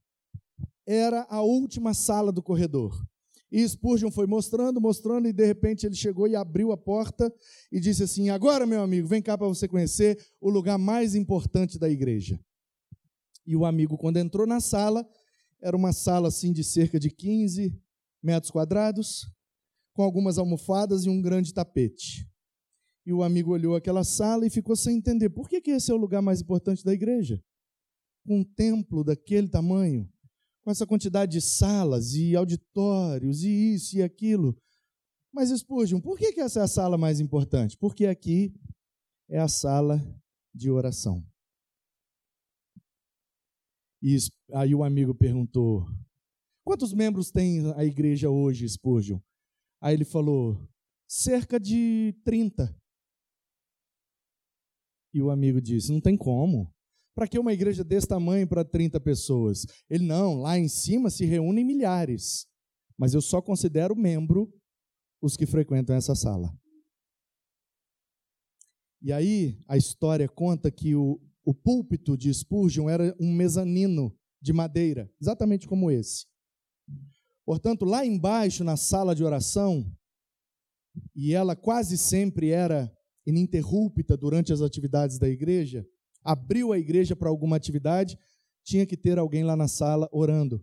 era a última sala do corredor. E Spurgeon foi mostrando, mostrando, e de repente ele chegou e abriu a porta e disse assim: Agora, meu amigo, vem cá para você conhecer o lugar mais importante da igreja. E o amigo, quando entrou na sala, era uma sala assim de cerca de 15 metros quadrados, com algumas almofadas e um grande tapete. E o amigo olhou aquela sala e ficou sem entender por que, que esse é o lugar mais importante da igreja. Um templo daquele tamanho, com essa quantidade de salas e auditórios e isso e aquilo. Mas Spurgeon, por que, essa é a sala mais importante? Porque aqui é a sala de oração. E aí o amigo perguntou: Quantos membros tem a igreja hoje, Spurgeon? Aí ele falou: Cerca de 30. E o amigo disse: Não tem como. Para que uma igreja desse tamanho para 30 pessoas? Ele, não, lá em cima se reúnem milhares. Mas eu só considero membro os que frequentam essa sala. E aí a história conta que o, o púlpito de Spurgeon era um mezanino de madeira, exatamente como esse. Portanto, lá embaixo, na sala de oração, e ela quase sempre era ininterrupta durante as atividades da igreja, abriu a igreja para alguma atividade, tinha que ter alguém lá na sala orando.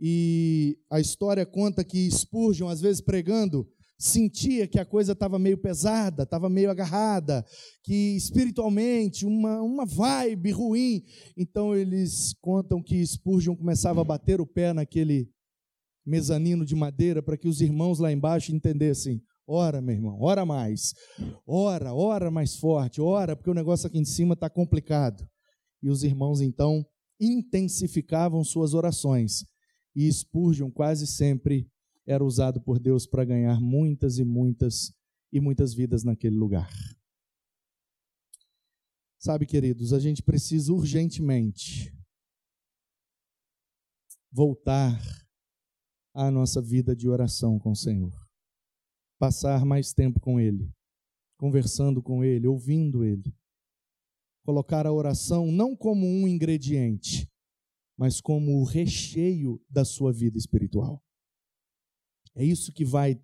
E a história conta que Spurgeon, às vezes pregando, sentia que a coisa estava meio pesada, estava meio agarrada, que espiritualmente uma, uma vibe ruim. Então eles contam que Spurgeon começava a bater o pé naquele mezanino de madeira para que os irmãos lá embaixo entendessem: Ora, meu irmão, ora mais. Ora, ora mais forte, ora, porque o negócio aqui em cima está complicado. E os irmãos então intensificavam suas orações. E Spurgeon quase sempre era usado por Deus para ganhar muitas e muitas e muitas vidas naquele lugar. Sabe, queridos, a gente precisa urgentemente voltar à nossa vida de oração com o Senhor passar mais tempo com Ele, conversando com Ele, ouvindo Ele. Colocar a oração não como um ingrediente, mas como o recheio da sua vida espiritual. É isso que vai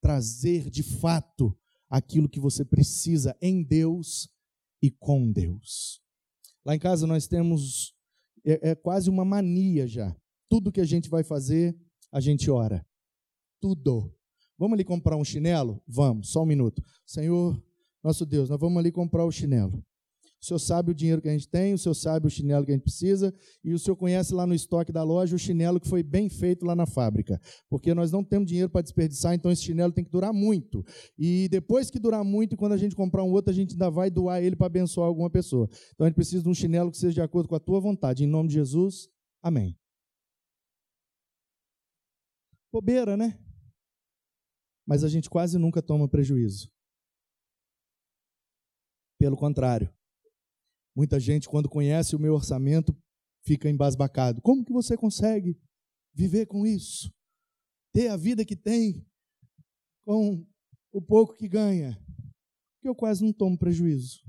trazer de fato aquilo que você precisa em Deus e com Deus. Lá em casa nós temos, é, é quase uma mania já. Tudo que a gente vai fazer, a gente ora. Tudo. Vamos ali comprar um chinelo? Vamos, só um minuto. Senhor, nosso Deus, nós vamos ali comprar o chinelo. O Senhor sabe o dinheiro que a gente tem, o Senhor sabe o chinelo que a gente precisa, e o Senhor conhece lá no estoque da loja o chinelo que foi bem feito lá na fábrica. Porque nós não temos dinheiro para desperdiçar, então esse chinelo tem que durar muito. E depois que durar muito, quando a gente comprar um outro, a gente ainda vai doar ele para abençoar alguma pessoa. Então a gente precisa de um chinelo que seja de acordo com a tua vontade. Em nome de Jesus, amém. Bobeira, né? Mas a gente quase nunca toma prejuízo. Pelo contrário, muita gente, quando conhece o meu orçamento, fica embasbacado. Como que você consegue viver com isso? Ter a vida que tem com o pouco que ganha? Porque eu quase não tomo prejuízo.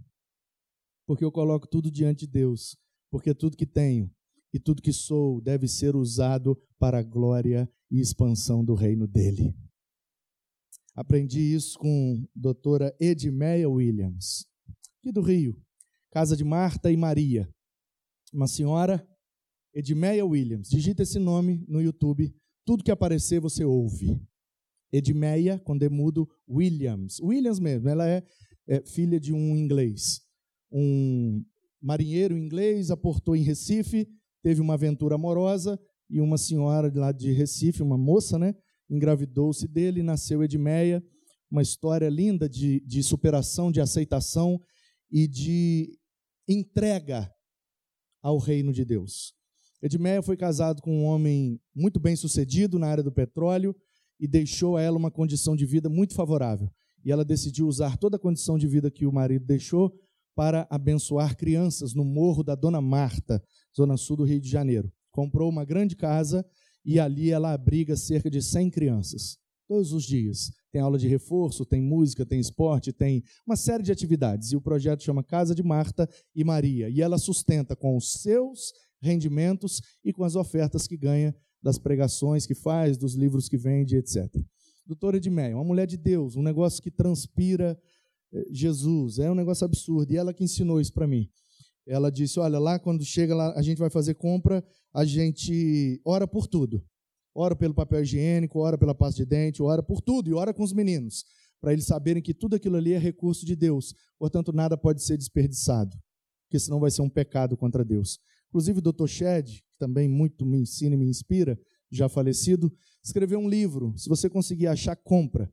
Porque eu coloco tudo diante de Deus. Porque tudo que tenho e tudo que sou deve ser usado para a glória e expansão do reino dele. Aprendi isso com a doutora Edmeia Williams, aqui do Rio, casa de Marta e Maria. Uma senhora, Edmeia Williams. Digita esse nome no YouTube, tudo que aparecer você ouve. Edmeia, com demudo, Williams. Williams mesmo, ela é, é filha de um inglês. Um marinheiro inglês aportou em Recife, teve uma aventura amorosa e uma senhora lá de Recife, uma moça, né? Engravidou-se dele, nasceu Edmeia, uma história linda de, de superação, de aceitação. e de entrega ao reino de Deus. Edmeia foi casado com um homem muito bem sucedido na área do petróleo e deixou a ela uma condição de vida muito favorável. E ela decidiu usar toda a condição de vida que o marido deixou para abençoar crianças no morro da Dona Marta, zona sul do Rio de Janeiro. Comprou uma grande casa e ali ela abriga cerca de 100 crianças, todos os dias. Tem aula de reforço, tem música, tem esporte, tem uma série de atividades. E o projeto chama Casa de Marta e Maria. E ela sustenta com os seus rendimentos e com as ofertas que ganha das pregações que faz, dos livros que vende, etc. Doutora Edmeia, uma mulher de Deus, um negócio que transpira eh, Jesus, é um negócio absurdo. E ela que ensinou isso para mim. Ela disse: Olha, lá quando chega lá, a gente vai fazer compra, a gente ora por tudo. Ora pelo papel higiênico, ora pela pasta de dente, ora por tudo e ora com os meninos, para eles saberem que tudo aquilo ali é recurso de Deus. Portanto, nada pode ser desperdiçado, porque senão vai ser um pecado contra Deus. Inclusive, o Dr. Shed, que também muito me ensina e me inspira, já falecido, escreveu um livro. Se você conseguir achar, compra.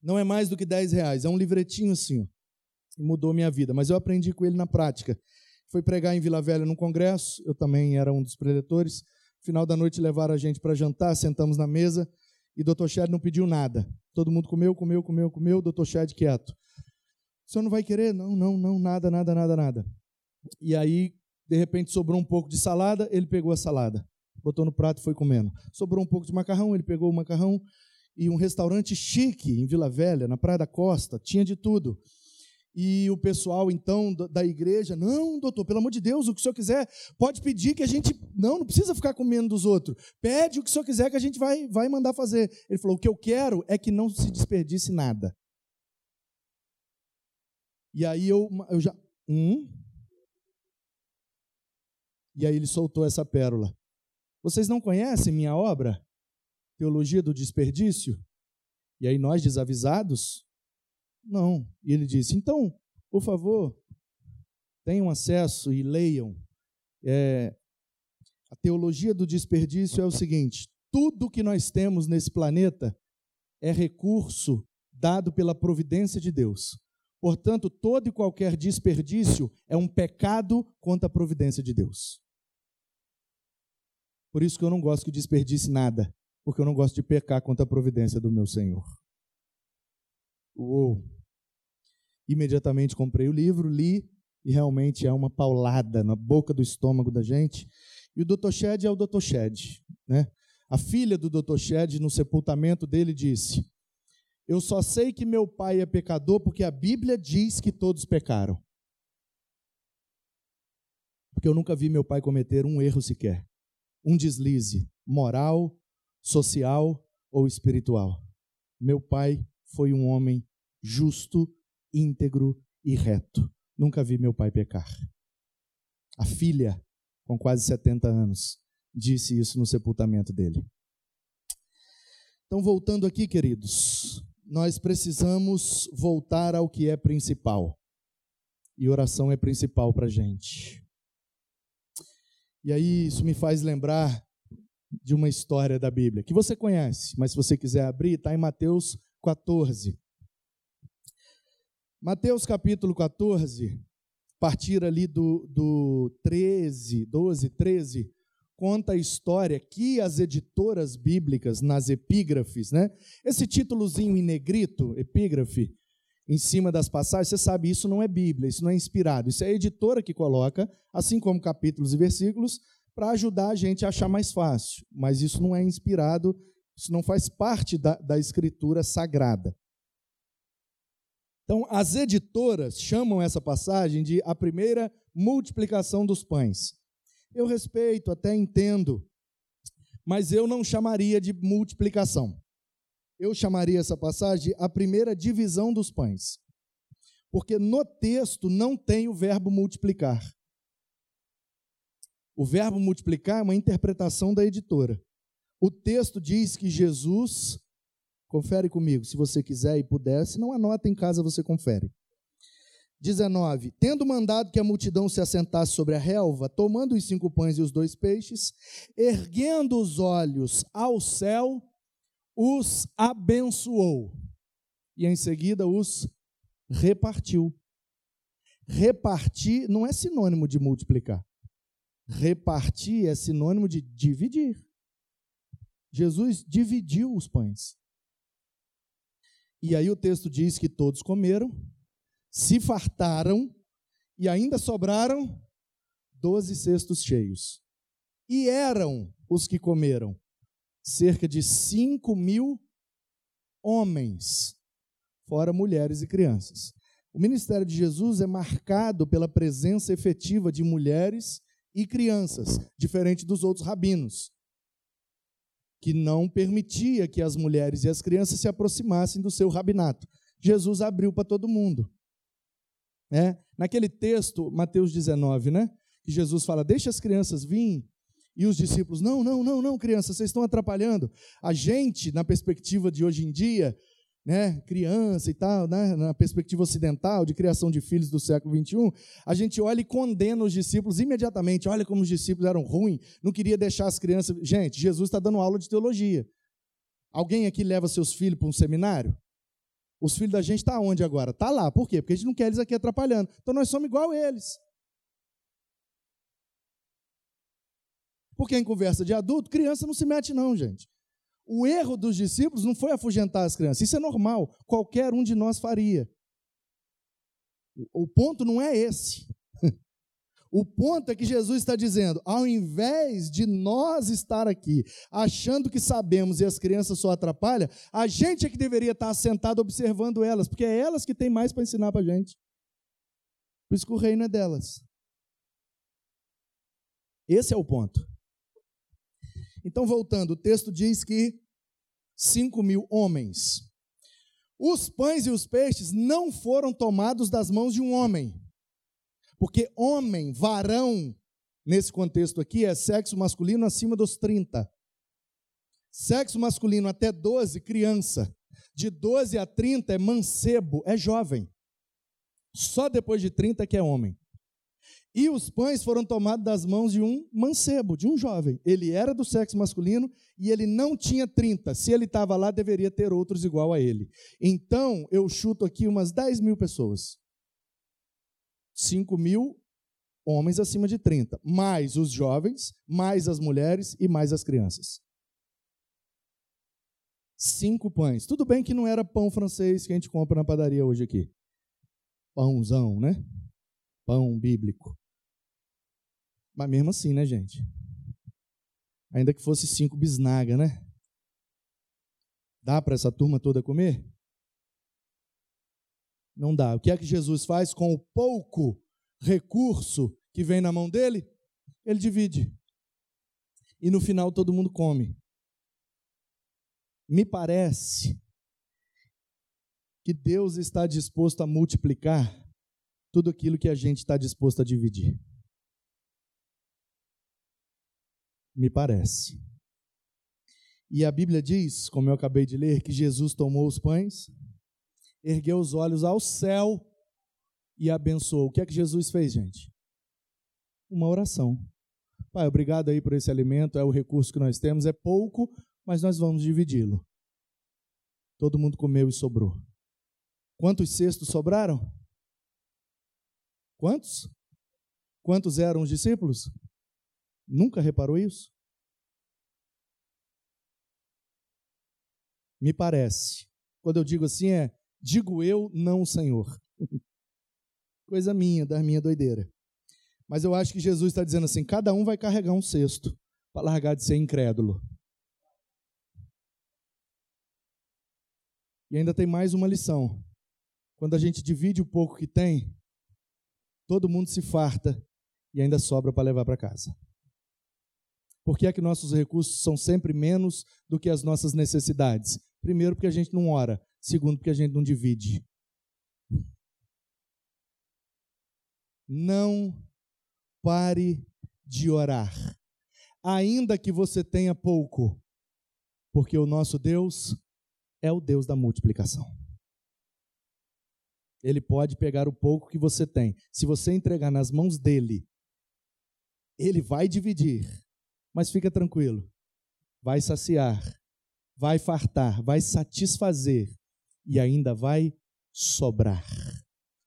Não é mais do que 10 reais. É um livretinho assim. Mudou minha vida. Mas eu aprendi com ele na prática. Foi pregar em Vila Velha num congresso. Eu também era um dos preletores. Final da noite levaram a gente para jantar. Sentamos na mesa. E o Dr. Shed não pediu nada. Todo mundo comeu, comeu, comeu, comeu. O Dr. Shed quieto. O senhor não vai querer? Não, não, não, nada, nada, nada, nada. E aí, de repente, sobrou um pouco de salada, ele pegou a salada, botou no prato e foi comendo. Sobrou um pouco de macarrão, ele pegou o macarrão. E um restaurante chique em Vila Velha, na Praia da Costa, tinha de tudo. E o pessoal, então, da igreja, não, doutor, pelo amor de Deus, o que o senhor quiser, pode pedir que a gente. Não, não precisa ficar comendo dos outros. Pede o que o senhor quiser que a gente vai, vai mandar fazer. Ele falou: o que eu quero é que não se desperdice nada. E aí eu, eu já. Hum? E aí ele soltou essa pérola. Vocês não conhecem minha obra? Teologia do Desperdício? E aí nós, desavisados? Não. E ele disse: então, por favor, tenham acesso e leiam. É, a teologia do desperdício é o seguinte: tudo que nós temos nesse planeta é recurso dado pela providência de Deus. Portanto, todo e qualquer desperdício é um pecado contra a providência de Deus. Por isso que eu não gosto que desperdice nada, porque eu não gosto de pecar contra a providência do meu Senhor. Uou! Imediatamente comprei o livro, li, e realmente é uma paulada na boca do estômago da gente. E o Dr. Shed é o Dr. Shed. Né? A filha do Dr. Shed, no sepultamento dele, disse: Eu só sei que meu pai é pecador porque a Bíblia diz que todos pecaram. Porque eu nunca vi meu pai cometer um erro sequer um deslize moral, social ou espiritual. Meu pai foi um homem justo, íntegro e reto. Nunca vi meu pai pecar. A filha, com quase 70 anos, disse isso no sepultamento dele. Então, voltando aqui, queridos, nós precisamos voltar ao que é principal. E oração é principal para a gente. E aí isso me faz lembrar de uma história da Bíblia, que você conhece, mas se você quiser abrir, está em Mateus 14. Mateus capítulo 14, partir ali do, do 13, 12, 13, conta a história que as editoras bíblicas, nas epígrafes, né? Esse títulozinho em negrito, epígrafe, em cima das passagens, você sabe, isso não é Bíblia, isso não é inspirado, isso é a editora que coloca, assim como capítulos e versículos, para ajudar a gente a achar mais fácil. Mas isso não é inspirado, isso não faz parte da, da escritura sagrada. Então, as editoras chamam essa passagem de a primeira multiplicação dos pães. Eu respeito, até entendo, mas eu não chamaria de multiplicação eu chamaria essa passagem a primeira divisão dos pães. Porque no texto não tem o verbo multiplicar. O verbo multiplicar é uma interpretação da editora. O texto diz que Jesus, confere comigo, se você quiser e puder, se não anota em casa, você confere. 19. Tendo mandado que a multidão se assentasse sobre a relva, tomando os cinco pães e os dois peixes, erguendo os olhos ao céu, os abençoou e em seguida os repartiu Repartir não é sinônimo de multiplicar. Repartir é sinônimo de dividir. Jesus dividiu os pães. E aí o texto diz que todos comeram, se fartaram e ainda sobraram doze cestos cheios. E eram os que comeram cerca de cinco mil homens, fora mulheres e crianças. O ministério de Jesus é marcado pela presença efetiva de mulheres e crianças, diferente dos outros rabinos, que não permitia que as mulheres e as crianças se aproximassem do seu rabinato. Jesus abriu para todo mundo. É? Naquele texto, Mateus 19, né? Que Jesus fala: Deixa as crianças virem. E os discípulos: Não, não, não, não, crianças, vocês estão atrapalhando. A gente, na perspectiva de hoje em dia, né, criança e tal, né, na perspectiva ocidental de criação de filhos do século 21, a gente olha e condena os discípulos imediatamente. Olha como os discípulos eram ruins, não queria deixar as crianças. Gente, Jesus está dando aula de teologia. Alguém aqui leva seus filhos para um seminário? Os filhos da gente estão tá onde agora? Está lá. Por quê? Porque a gente não quer eles aqui atrapalhando. Então nós somos igual a eles. Porque em conversa de adulto, criança não se mete, não, gente. O erro dos discípulos não foi afugentar as crianças. Isso é normal. Qualquer um de nós faria. O ponto não é esse. O ponto é que Jesus está dizendo: ao invés de nós estar aqui achando que sabemos e as crianças só atrapalham, a gente é que deveria estar sentado observando elas, porque é elas que têm mais para ensinar para a gente. Por isso que o reino é delas. Esse é o ponto. Então, voltando, o texto diz que cinco mil homens. Os pães e os peixes não foram tomados das mãos de um homem, porque homem, varão, nesse contexto aqui, é sexo masculino acima dos 30. Sexo masculino até 12, criança. De 12 a 30 é mancebo, é jovem. Só depois de 30 que é homem. E os pães foram tomados das mãos de um mancebo, de um jovem. Ele era do sexo masculino e ele não tinha 30. Se ele estava lá, deveria ter outros igual a ele. Então, eu chuto aqui umas 10 mil pessoas. 5 mil homens acima de 30. Mais os jovens, mais as mulheres e mais as crianças. Cinco pães. Tudo bem que não era pão francês que a gente compra na padaria hoje aqui. Pãozão, né? Pão bíblico. Mas mesmo assim, né, gente? Ainda que fosse cinco bisnaga, né? Dá para essa turma toda comer? Não dá. O que é que Jesus faz com o pouco recurso que vem na mão dele? Ele divide. E no final todo mundo come. Me parece que Deus está disposto a multiplicar tudo aquilo que a gente está disposto a dividir. Me parece. E a Bíblia diz, como eu acabei de ler, que Jesus tomou os pães, ergueu os olhos ao céu e abençoou. O que é que Jesus fez, gente? Uma oração. Pai, obrigado aí por esse alimento, é o recurso que nós temos, é pouco, mas nós vamos dividi-lo. Todo mundo comeu e sobrou. Quantos cestos sobraram? Quantos? Quantos eram os discípulos? Nunca reparou isso? Me parece. Quando eu digo assim, é digo eu, não o Senhor. Coisa minha, da minha doideira. Mas eu acho que Jesus está dizendo assim: cada um vai carregar um cesto para largar de ser incrédulo. E ainda tem mais uma lição. Quando a gente divide o pouco que tem, todo mundo se farta e ainda sobra para levar para casa. Por que é que nossos recursos são sempre menos do que as nossas necessidades? Primeiro, porque a gente não ora. Segundo, porque a gente não divide. Não pare de orar, ainda que você tenha pouco, porque o nosso Deus é o Deus da multiplicação. Ele pode pegar o pouco que você tem. Se você entregar nas mãos dele, ele vai dividir mas fica tranquilo, vai saciar, vai fartar, vai satisfazer e ainda vai sobrar.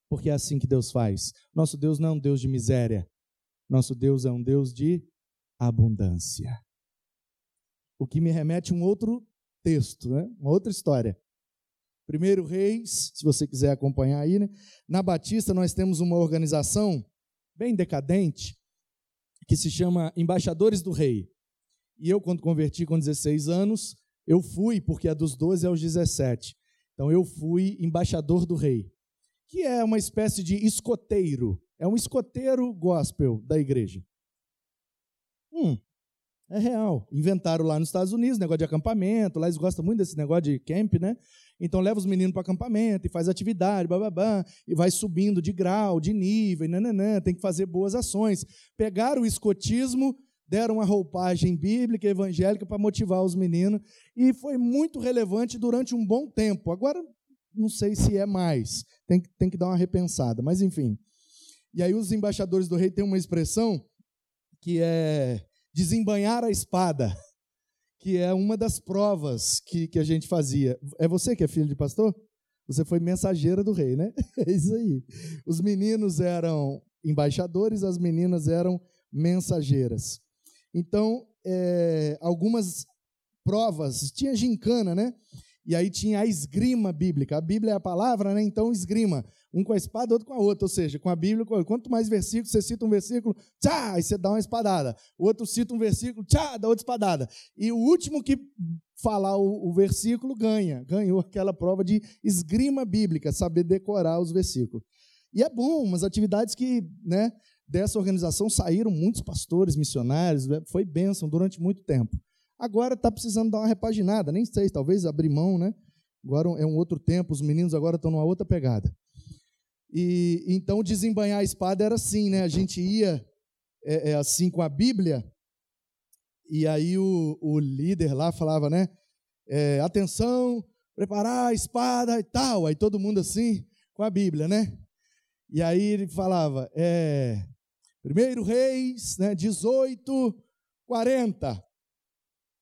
porque é assim que Deus faz. Nosso Deus não é um Deus de miséria. Nosso Deus é um Deus de abundância. O que me remete a um outro texto, né? uma outra história. Primeiro Reis, se você quiser acompanhar aí, né? Na Batista nós temos uma organização bem decadente que se chama Embaixadores do Rei. E eu, quando converti com 16 anos, eu fui, porque é dos 12 aos 17. Então eu fui embaixador do rei, que é uma espécie de escoteiro. É um escoteiro gospel da igreja. Hum, é real. Inventaram lá nos Estados Unidos, negócio de acampamento, lá eles gostam muito desse negócio de camp, né? Então leva os meninos para acampamento e faz atividade, bababá, e vai subindo de grau, de nível, nananã, tem que fazer boas ações. Pegaram o escotismo, deram uma roupagem bíblica, evangélica para motivar os meninos, e foi muito relevante durante um bom tempo. Agora, não sei se é mais, tem, tem que dar uma repensada, mas enfim. E aí os embaixadores do rei têm uma expressão que é desembanhar a espada, que é uma das provas que, que a gente fazia. É você que é filho de pastor? Você foi mensageira do rei, né? É isso aí. Os meninos eram embaixadores, as meninas eram mensageiras. Então, é, algumas provas, tinha gincana, né? E aí tinha a esgrima bíblica. A Bíblia é a palavra, né? Então, esgrima. Um com a espada, outro com a outra. Ou seja, com a Bíblia, quanto mais versículos, você cita um versículo, tchá, aí você dá uma espadada. O outro cita um versículo, tchá, dá outra espadada. E o último que falar o, o versículo ganha. Ganhou aquela prova de esgrima bíblica, saber decorar os versículos. E é bom, umas atividades que, né, dessa organização saíram muitos pastores, missionários, né, foi bênção durante muito tempo. Agora está precisando dar uma repaginada, nem sei, talvez abrir mão, né? Agora é um outro tempo, os meninos agora estão numa outra pegada. E então desembanhar a espada era assim, né? A gente ia é, é assim com a Bíblia, e aí o, o líder lá falava, né? É, atenção, preparar a espada e tal. Aí todo mundo assim, com a Bíblia, né? E aí ele falava, é, primeiro Reis, né, 18, 40.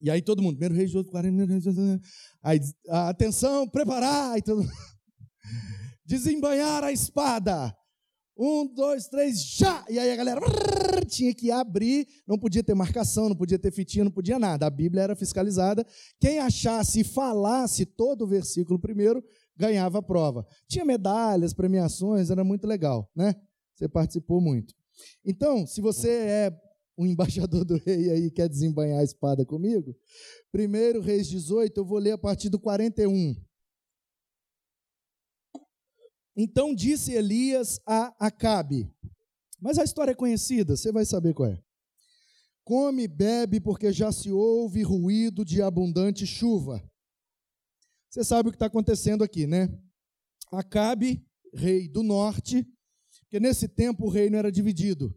E aí todo mundo, primeiro rei, outro, 40, aí, atenção, preparar, aí todo desembanhar a espada. Um, dois, três, já! E aí a galera tinha que abrir, não podia ter marcação, não podia ter fitinha, não podia nada. A Bíblia era fiscalizada. Quem achasse e falasse todo o versículo primeiro, ganhava a prova. Tinha medalhas, premiações, era muito legal, né? Você participou muito. Então, se você é um embaixador do rei aí quer desembanhar a espada comigo? Primeiro Reis 18, eu vou ler a partir do 41. Então disse Elias a Acabe. Mas a história é conhecida, você vai saber qual é. Come e bebe, porque já se ouve ruído de abundante chuva. Você sabe o que está acontecendo aqui, né? Acabe, rei do norte, porque nesse tempo o reino era dividido.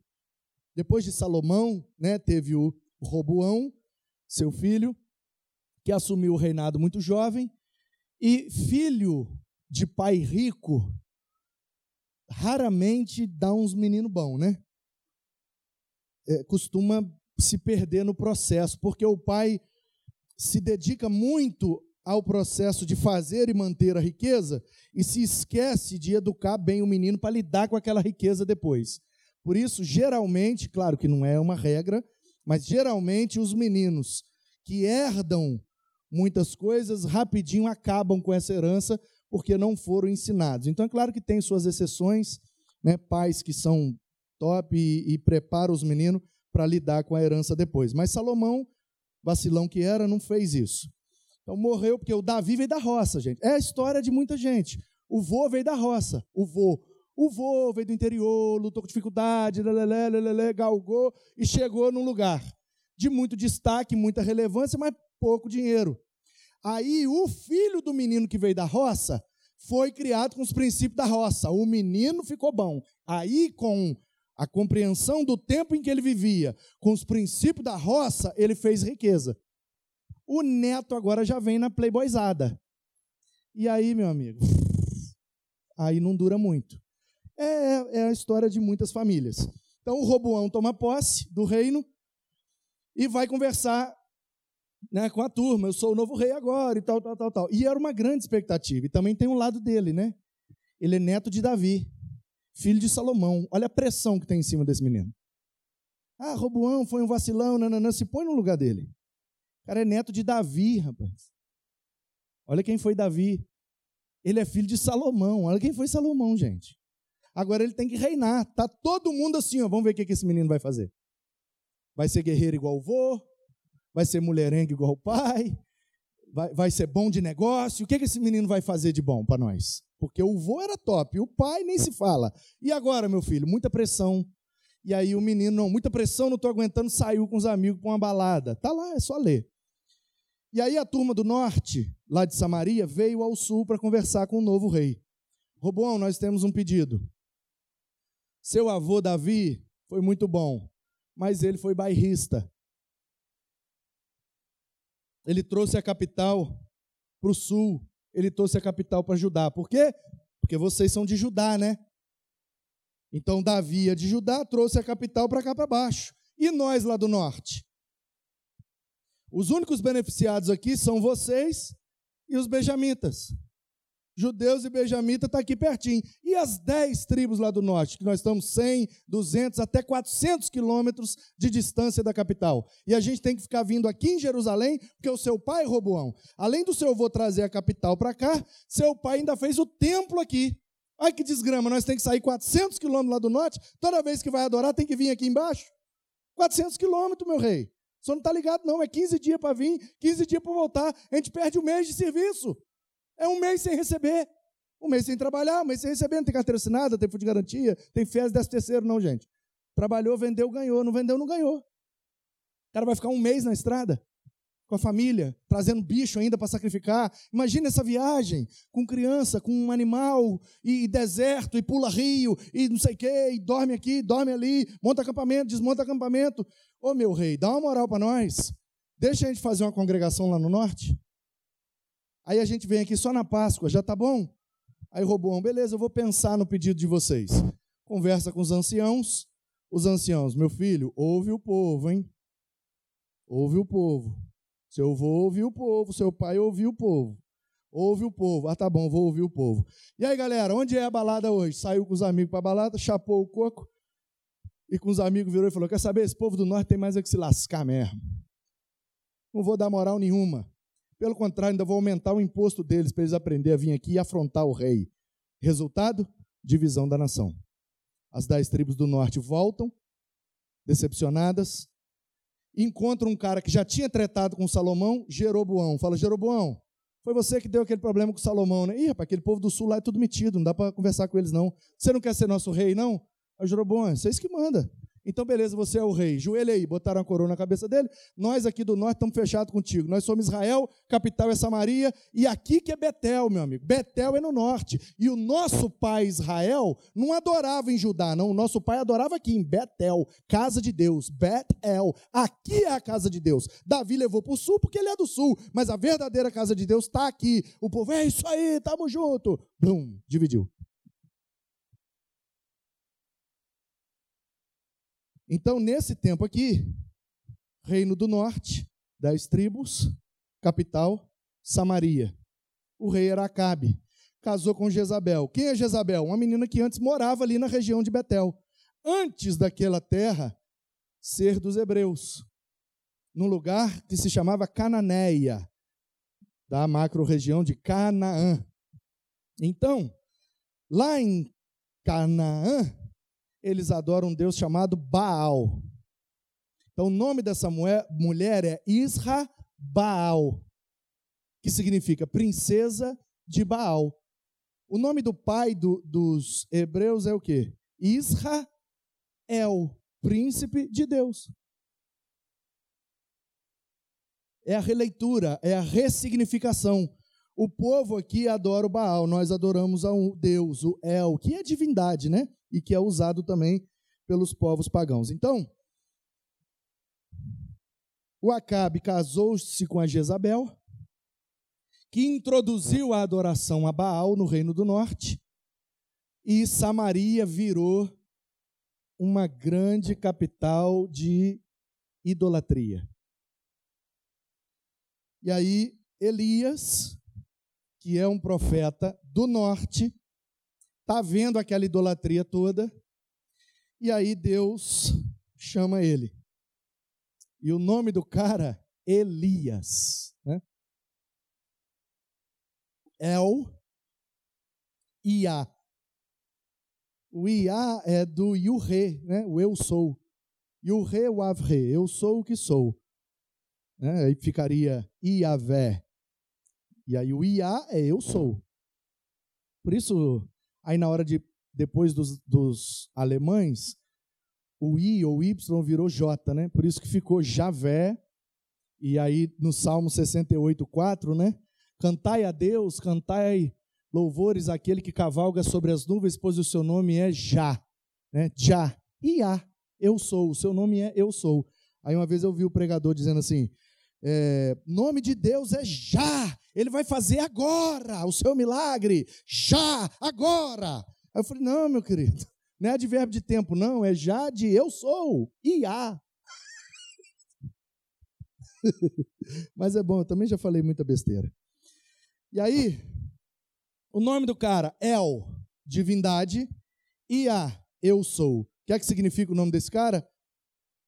Depois de Salomão, né, teve o Roboão, seu filho, que assumiu o reinado muito jovem, e filho de pai rico raramente dá uns meninos bons, né? É, costuma se perder no processo, porque o pai se dedica muito ao processo de fazer e manter a riqueza e se esquece de educar bem o menino para lidar com aquela riqueza depois. Por isso, geralmente, claro que não é uma regra, mas geralmente os meninos que herdam muitas coisas rapidinho acabam com essa herança porque não foram ensinados. Então, é claro que tem suas exceções, né, pais que são top e, e preparam os meninos para lidar com a herança depois. Mas Salomão, vacilão que era, não fez isso. Então morreu porque o Davi veio da roça, gente. É a história de muita gente. O vô veio da roça. O vô o vô veio do interior, lutou com dificuldade, lelele, lelele, galgou e chegou num lugar de muito destaque, muita relevância, mas pouco dinheiro. Aí o filho do menino que veio da roça foi criado com os princípios da roça. O menino ficou bom. Aí, com a compreensão do tempo em que ele vivia, com os princípios da roça, ele fez riqueza. O neto agora já vem na playboyzada. E aí, meu amigo, aí não dura muito. É, é a história de muitas famílias. Então o Roboão toma posse do reino e vai conversar né, com a turma. Eu sou o novo rei agora e tal, tal, tal, tal. E era uma grande expectativa. E também tem um lado dele, né? Ele é neto de Davi. filho de Salomão. Olha a pressão que tem em cima desse menino. Ah, Roboão foi um vacilão, nananã, se põe no lugar dele. O cara é neto de Davi, rapaz. Olha quem foi Davi. Ele é filho de Salomão. Olha quem foi Salomão, gente. Agora ele tem que reinar. Tá todo mundo assim, ó. Vamos ver o que esse menino vai fazer. Vai ser guerreiro igual o vô? Vai ser mulherengue igual o pai? Vai, vai ser bom de negócio? O que esse menino vai fazer de bom para nós? Porque o vô era top, o pai nem se fala. E agora, meu filho? Muita pressão. E aí o menino, não, muita pressão, não estou aguentando, saiu com os amigos para uma balada. Tá lá, é só ler. E aí a turma do norte, lá de Samaria, veio ao sul para conversar com o novo rei. Roboão, nós temos um pedido. Seu avô Davi foi muito bom, mas ele foi bairrista. Ele trouxe a capital para o sul ele trouxe a capital para Judá. Por quê? Porque vocês são de Judá, né? Então Davi é de Judá, trouxe a capital para cá para baixo. E nós lá do norte? Os únicos beneficiados aqui são vocês e os benjamitas judeus e benjamita está aqui pertinho. E as dez tribos lá do norte, que nós estamos 100, 200, até 400 quilômetros de distância da capital. E a gente tem que ficar vindo aqui em Jerusalém, porque o seu pai, Roboão, além do seu avô trazer a capital para cá, seu pai ainda fez o templo aqui. Ai que desgrama, nós temos que sair 400 quilômetros lá do norte, toda vez que vai adorar tem que vir aqui embaixo. 400 quilômetros, meu rei. Só não está ligado, não. É 15 dias para vir, 15 dias para voltar. A gente perde um mês de serviço. É um mês sem receber. Um mês sem trabalhar, um mês sem receber, não tem carteira assinada, tem fundo de garantia, tem FES, décimo terceiro, não, gente. Trabalhou, vendeu, ganhou. Não vendeu, não ganhou. O cara vai ficar um mês na estrada, com a família, trazendo bicho ainda para sacrificar. Imagina essa viagem, com criança, com um animal, e, e deserto, e pula rio, e não sei o quê, e dorme aqui, dorme ali, monta acampamento, desmonta acampamento. Ô meu rei, dá uma moral para nós. Deixa a gente fazer uma congregação lá no norte. Aí a gente vem aqui só na Páscoa, já tá bom? Aí Roboão, beleza, eu vou pensar no pedido de vocês. Conversa com os anciãos. Os anciãos, meu filho, ouve o povo, hein? Ouve o povo. Seu avô ouviu o povo, seu pai ouviu o povo. Ouve o povo. Ah, tá bom, vou ouvir o povo. E aí, galera, onde é a balada hoje? Saiu com os amigos para a balada, chapou o coco e com os amigos virou e falou: Quer saber? Esse povo do norte tem mais é que se lascar mesmo. Não vou dar moral nenhuma. Pelo contrário, ainda vou aumentar o imposto deles para eles aprenderem a vir aqui e afrontar o rei. Resultado? Divisão da nação. As dez tribos do norte voltam, decepcionadas, encontram um cara que já tinha tratado com Salomão, Jeroboão. Fala, Jeroboão, foi você que deu aquele problema com Salomão, né? Ih, rapaz, aquele povo do sul lá é tudo metido, não dá para conversar com eles, não. Você não quer ser nosso rei, não? Aí Jeroboão, é vocês que manda. Então, beleza, você é o rei. Joelha aí, botaram a coroa na cabeça dele. Nós aqui do norte estamos fechados contigo. Nós somos Israel, capital é Samaria, e aqui que é Betel, meu amigo. Betel é no norte. E o nosso pai Israel não adorava em Judá, não. O nosso pai adorava aqui em Betel, casa de Deus. Betel. Aqui é a casa de Deus. Davi levou para o sul porque ele é do sul, mas a verdadeira casa de Deus está aqui. O povo, é isso aí, tamo junto. Blum, dividiu. Então, nesse tempo aqui, Reino do Norte, dez tribos, capital, Samaria. O rei era Acabe. Casou com Jezabel. Quem é Jezabel? Uma menina que antes morava ali na região de Betel. Antes daquela terra ser dos hebreus. Num lugar que se chamava Cananéia, da macro-região de Canaã. Então, lá em Canaã, eles adoram um Deus chamado Baal. Então, o nome dessa mulher é Isra Baal, que significa princesa de Baal. O nome do pai do, dos hebreus é o quê? Israel, príncipe de Deus. É a releitura, é a ressignificação. O povo aqui adora o Baal, nós adoramos a um Deus, o El, que é divindade, né? E que é usado também pelos povos pagãos. Então, o Acabe casou-se com a Jezabel, que introduziu a adoração a Baal no Reino do Norte, e Samaria virou uma grande capital de idolatria. E aí, Elias que é um profeta do norte, está vendo aquela idolatria toda, e aí Deus chama ele. E o nome do cara, Elias. Né? El Iá. O Iá é do Yurre, né? o eu sou. Yurre o Avre, eu sou o que sou. Né? Aí ficaria Iavé. E aí o Iá é eu sou. Por isso, aí na hora de, depois dos, dos alemães, o I ou Y virou J, né? Por isso que ficou Javé. E aí no Salmo 68, 4, né? Cantai a Deus, cantai louvores àquele que cavalga sobre as nuvens, pois o seu nome é Já, né? Já, Iá, eu sou, o seu nome é eu sou. Aí uma vez eu vi o pregador dizendo assim: é, nome de Deus é já, ele vai fazer agora o seu milagre, já, agora. Aí eu falei: não, meu querido, não é advérbio de tempo, não, é já de eu sou, Iá. Mas é bom, eu também já falei muita besteira. E aí, o nome do cara, El, divindade, e a eu sou. O que é que significa o nome desse cara?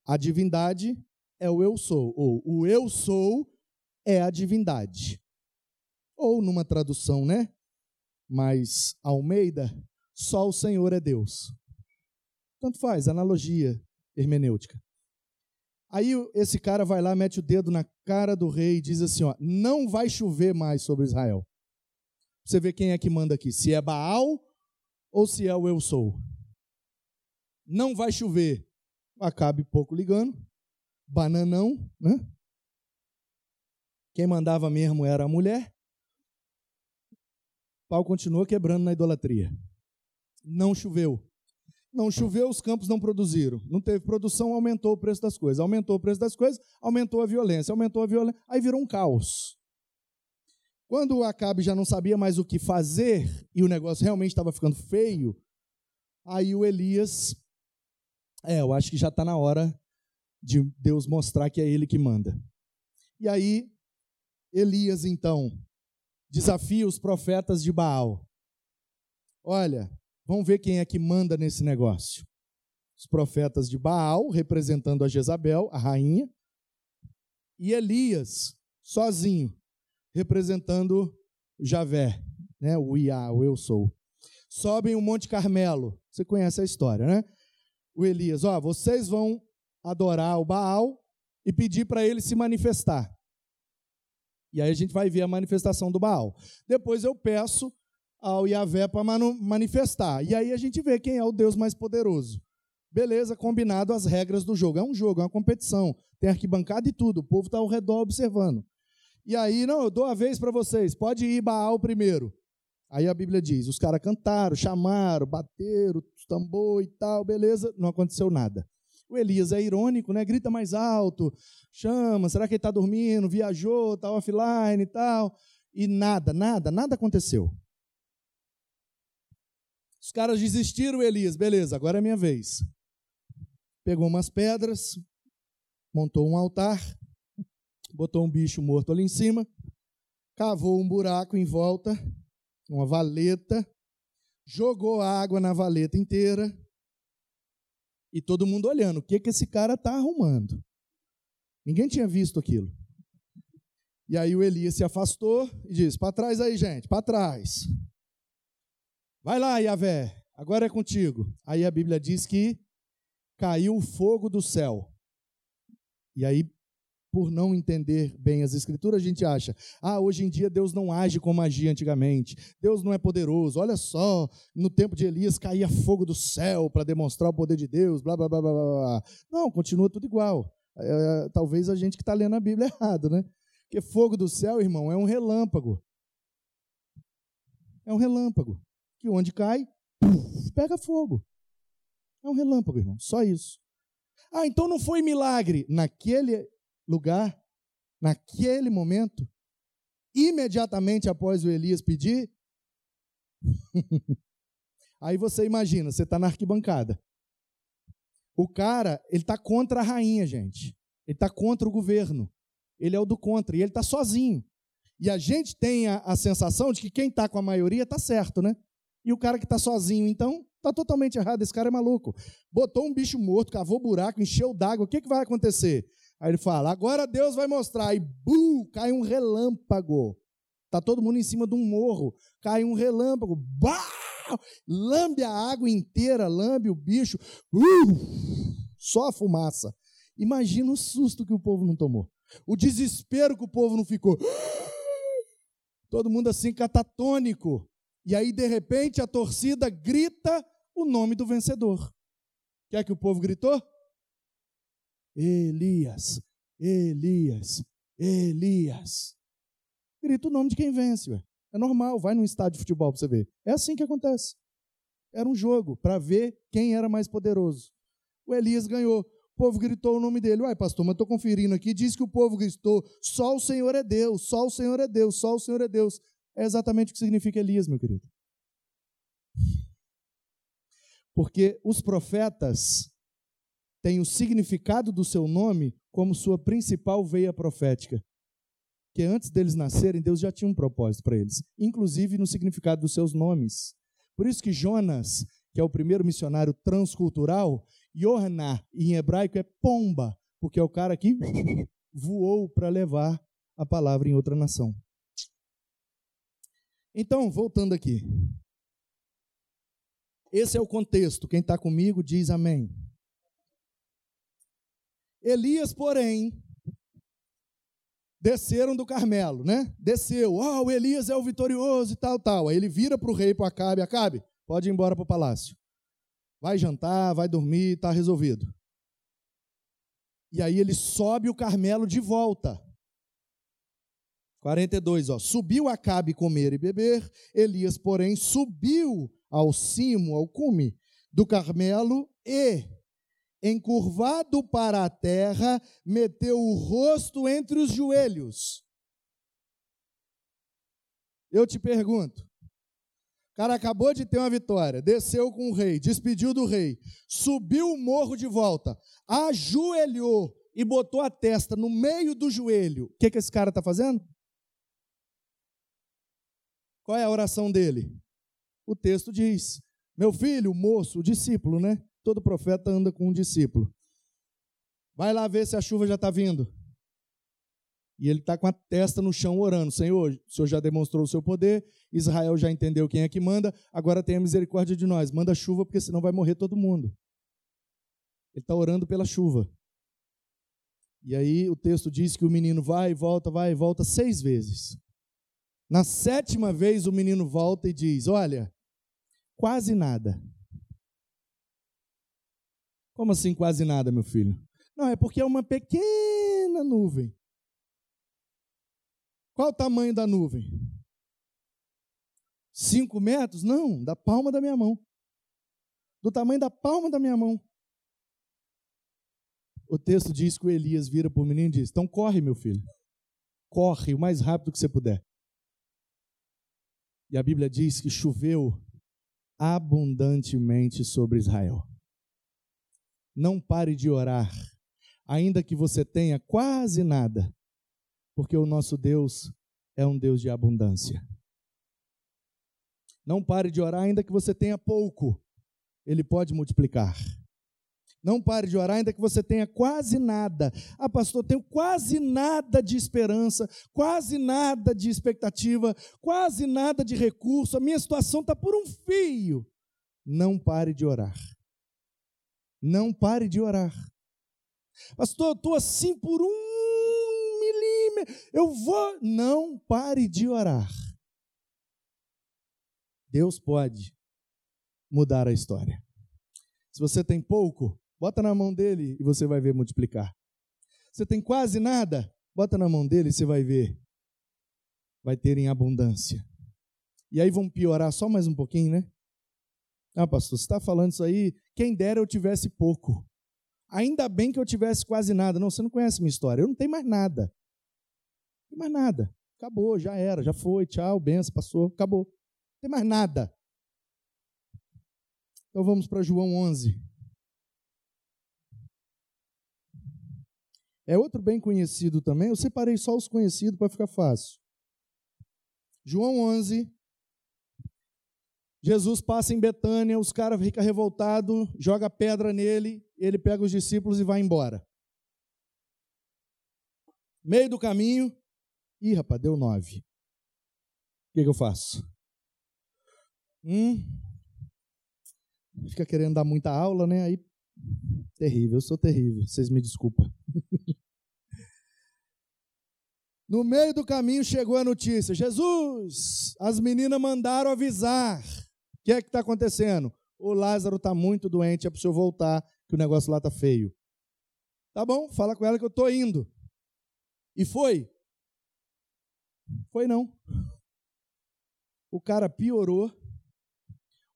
A divindade é o eu sou, ou o eu sou é a divindade. Ou numa tradução, né? Mas Almeida, só o Senhor é Deus. Tanto faz, analogia hermenêutica. Aí esse cara vai lá, mete o dedo na cara do rei e diz assim: ó, não vai chover mais sobre Israel. Você vê quem é que manda aqui, se é Baal ou se é o eu sou. Não vai chover. Acabe pouco ligando. Bananão, né? Quem mandava mesmo era a mulher. O pau continua quebrando na idolatria. Não choveu. Não choveu, os campos não produziram. Não teve produção, aumentou o preço das coisas. Aumentou o preço das coisas, aumentou a violência. Aumentou a violência, aí virou um caos. Quando o Acabe já não sabia mais o que fazer e o negócio realmente estava ficando feio, aí o Elias, é, eu acho que já está na hora de Deus mostrar que é Ele que manda. E aí, Elias então desafia os profetas de Baal. Olha, vamos ver quem é que manda nesse negócio. Os profetas de Baal, representando a Jezabel, a rainha, e Elias, sozinho, representando Javé, né? o Iá, o eu sou. Sobem o Monte Carmelo. Você conhece a história, né? O Elias, ó, vocês vão adorar o Baal e pedir para ele se manifestar. E aí a gente vai ver a manifestação do Baal. Depois eu peço ao Yahvé para manifestar. E aí a gente vê quem é o Deus mais poderoso. Beleza, combinado as regras do jogo. É um jogo, é uma competição. Tem arquibancada e tudo. O povo está ao redor observando. E aí, não, eu dou a vez para vocês, pode ir Baal primeiro. Aí a Bíblia diz: os caras cantaram, chamaram, bateram, tambor e tal, beleza, não aconteceu nada. O Elias é irônico, né? Grita mais alto, chama, será que ele está dormindo? Viajou, está offline e tal. E nada, nada, nada aconteceu. Os caras desistiram, Elias, beleza, agora é minha vez. Pegou umas pedras, montou um altar, botou um bicho morto ali em cima, cavou um buraco em volta, uma valeta, jogou água na valeta inteira e todo mundo olhando. O que, que esse cara está arrumando? Ninguém tinha visto aquilo. E aí o Elias se afastou e disse: Para trás aí, gente, para trás. Vai lá, Yahvé, agora é contigo. Aí a Bíblia diz que caiu o fogo do céu. E aí por não entender bem as escrituras, a gente acha, ah, hoje em dia Deus não age como agia antigamente, Deus não é poderoso, olha só, no tempo de Elias caía fogo do céu para demonstrar o poder de Deus, blá, blá, blá, blá, blá. Não, continua tudo igual. É, talvez a gente que está lendo a Bíblia errado, né? Porque fogo do céu, irmão, é um relâmpago. É um relâmpago. Que onde cai, pega fogo. É um relâmpago, irmão, só isso. Ah, então não foi milagre. Naquele lugar, naquele momento, imediatamente após o Elias pedir. Aí você imagina, você está na arquibancada. O cara, ele está contra a rainha, gente. Ele está contra o governo. Ele é o do contra. E ele está sozinho. E a gente tem a, a sensação de que quem está com a maioria está certo, né? E o cara que está sozinho, então, está totalmente errado. Esse cara é maluco. Botou um bicho morto, cavou buraco, encheu d'água. O que, que vai acontecer? Aí ele fala: agora Deus vai mostrar. E bu, cai um relâmpago. Está todo mundo em cima de um morro. Cai um relâmpago. Bah! Lambe a água inteira, lambe o bicho. Uh, só a fumaça. Imagina o susto que o povo não tomou. O desespero que o povo não ficou. Todo mundo assim catatônico. E aí, de repente, a torcida grita o nome do vencedor. O que é que o povo gritou? Elias, Elias, Elias. Grita o nome de quem vence, ué. É normal, vai num estádio de futebol para você ver. É assim que acontece. Era um jogo para ver quem era mais poderoso. O Elias ganhou. O povo gritou o nome dele. Uai, pastor, mas estou conferindo aqui. Diz que o povo gritou: só o Senhor é Deus, só o Senhor é Deus, só o Senhor é Deus. É exatamente o que significa Elias, meu querido. Porque os profetas têm o significado do seu nome como sua principal veia profética. Que antes deles nascerem, Deus já tinha um propósito para eles, inclusive no significado dos seus nomes. Por isso que Jonas, que é o primeiro missionário transcultural, Yohaná, em hebraico é pomba, porque é o cara que voou para levar a palavra em outra nação. Então, voltando aqui. Esse é o contexto. Quem está comigo diz amém. Elias, porém, desceram do Carmelo, né? Desceu. Oh, o Elias é o vitorioso e tal, tal. Aí ele vira para o rei, para Acabe. Acabe, pode ir embora para o palácio. Vai jantar, vai dormir, está resolvido. E aí ele sobe o Carmelo de volta. 42, ó. Subiu Acabe comer e beber, Elias, porém, subiu ao cimo, ao cume do Carmelo e, encurvado para a terra, meteu o rosto entre os joelhos. Eu te pergunto, o cara acabou de ter uma vitória, desceu com o rei, despediu do rei, subiu o morro de volta, ajoelhou e botou a testa no meio do joelho. O que, que esse cara está fazendo? Qual é a oração dele? O texto diz: Meu filho, moço, discípulo, né? Todo profeta anda com um discípulo. Vai lá ver se a chuva já está vindo. E ele está com a testa no chão orando: Senhor, o Senhor já demonstrou o seu poder, Israel já entendeu quem é que manda, agora tenha misericórdia de nós. Manda chuva, porque senão vai morrer todo mundo. Ele está orando pela chuva. E aí o texto diz que o menino vai e volta, vai e volta seis vezes. Na sétima vez, o menino volta e diz: Olha, quase nada. Como assim quase nada, meu filho? Não, é porque é uma pequena nuvem. Qual o tamanho da nuvem? Cinco metros? Não, da palma da minha mão. Do tamanho da palma da minha mão. O texto diz que o Elias vira para o menino e diz: Então corre, meu filho. Corre o mais rápido que você puder. E a Bíblia diz que choveu abundantemente sobre Israel. Não pare de orar, ainda que você tenha quase nada, porque o nosso Deus é um Deus de abundância. Não pare de orar, ainda que você tenha pouco, Ele pode multiplicar. Não pare de orar, ainda que você tenha quase nada. Ah, pastor, tenho quase nada de esperança, quase nada de expectativa, quase nada de recurso. A minha situação está por um fio. Não pare de orar. Não pare de orar. Pastor, eu estou assim por um milímetro. Eu vou. Não pare de orar. Deus pode mudar a história. Se você tem pouco, Bota na mão dele e você vai ver multiplicar. Você tem quase nada? Bota na mão dele e você vai ver. Vai ter em abundância. E aí vamos piorar só mais um pouquinho, né? Ah, pastor, você está falando isso aí? Quem dera eu tivesse pouco. Ainda bem que eu tivesse quase nada. Não, você não conhece minha história. Eu não tenho mais nada. Não tem mais nada. Acabou, já era, já foi, tchau, benção, passou, acabou. Não tem mais nada. Então vamos para João 11. É outro bem conhecido também. Eu separei só os conhecidos para ficar fácil. João 11, Jesus passa em Betânia, os caras ficam revoltados, joga pedra nele, ele pega os discípulos e vai embora. Meio do caminho, ih, rapaz, deu nove. O que, que eu faço? Hum, fica querendo dar muita aula, né? Aí, terrível, eu sou terrível, vocês me desculpam. no meio do caminho chegou a notícia: Jesus, as meninas mandaram avisar que é que está acontecendo? O Lázaro está muito doente, é para o senhor voltar, que o negócio lá está feio. Tá bom, fala com ela que eu estou indo. E foi? Foi não. O cara piorou,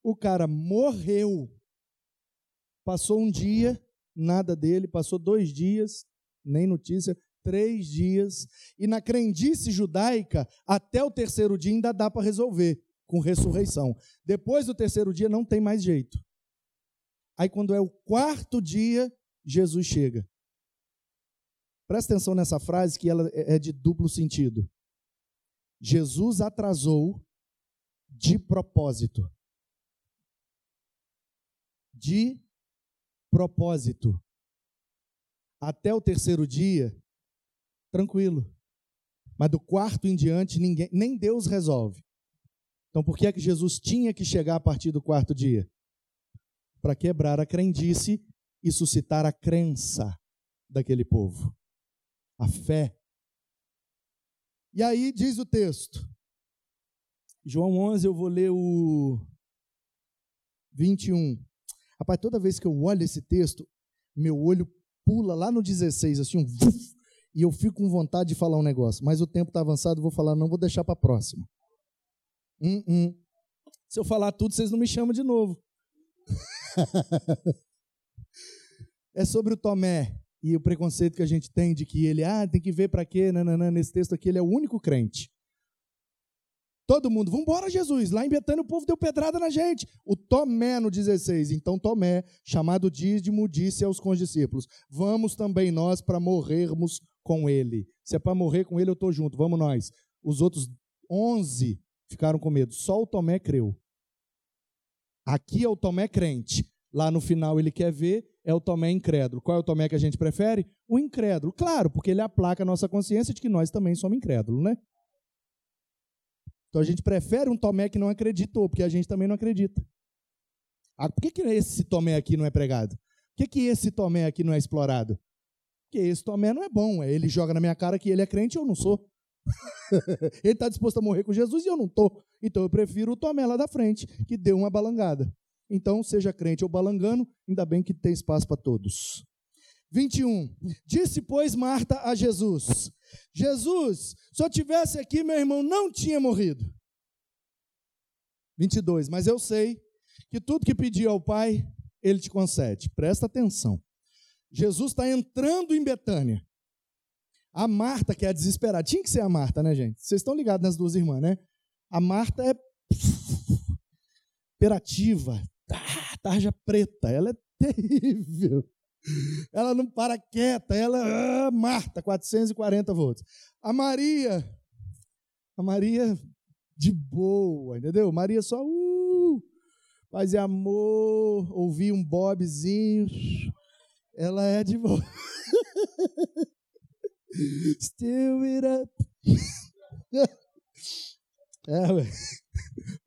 o cara morreu. Passou um dia, nada dele, passou dois dias, nem notícia, três dias. E na crendice judaica, até o terceiro dia ainda dá para resolver com ressurreição. Depois do terceiro dia não tem mais jeito. Aí quando é o quarto dia, Jesus chega. Presta atenção nessa frase que ela é, é de duplo sentido. Jesus atrasou de propósito. De propósito. Até o terceiro dia, tranquilo. Mas do quarto em diante, ninguém, nem Deus resolve. Então, por que é que Jesus tinha que chegar a partir do quarto dia? Para quebrar a crendice e suscitar a crença daquele povo, a fé. E aí diz o texto, João 11, eu vou ler o 21. Rapaz, toda vez que eu olho esse texto, meu olho pula lá no 16, assim, um e eu fico com vontade de falar um negócio. Mas o tempo está avançado, vou falar, não vou deixar para a próxima. Hum, hum. Se eu falar tudo, vocês não me chamam de novo. é sobre o Tomé e o preconceito que a gente tem de que ele, ah, tem que ver para quê? Nananã, nesse texto aqui, ele é o único crente. Todo mundo, vamos embora, Jesus. Lá em Betânia o povo deu pedrada na gente. O Tomé no 16. Então Tomé, chamado Dízimo, disse aos condiscípulos: Vamos também nós para morrermos com ele. Se é para morrer com ele, eu estou junto, vamos nós. Os outros 11 ficaram com medo. Só o Tomé creu. Aqui é o Tomé crente. Lá no final ele quer ver, é o Tomé incrédulo. Qual é o Tomé que a gente prefere? O incrédulo. Claro, porque ele aplaca a nossa consciência de que nós também somos incrédulos, né? Então a gente prefere um Tomé que não acreditou, porque a gente também não acredita. Ah, por que, que esse Tomé aqui não é pregado? Por que, que esse Tomé aqui não é explorado? Porque esse Tomé não é bom. Ele joga na minha cara que ele é crente e eu não sou. ele está disposto a morrer com Jesus e eu não estou. Então eu prefiro o Tomé lá da frente, que deu uma balangada. Então, seja crente ou balangano, ainda bem que tem espaço para todos. 21. Disse, pois, Marta a Jesus: Jesus, se eu tivesse aqui, meu irmão não tinha morrido. 22. Mas eu sei que tudo que pedi ao Pai, ele te concede. Presta atenção. Jesus está entrando em Betânia. A Marta, que é a desesperada, tinha que ser a Marta, né, gente? Vocês estão ligados nas duas irmãs, né? A Marta é imperativa, tarja preta, ela é terrível. Ela não para quieta, ela, ah, Marta, 440 volts. A Maria, a Maria de boa, entendeu? Maria só, uh, amor, ouvir um bobzinho, ela é de boa. Still it up. é, ué.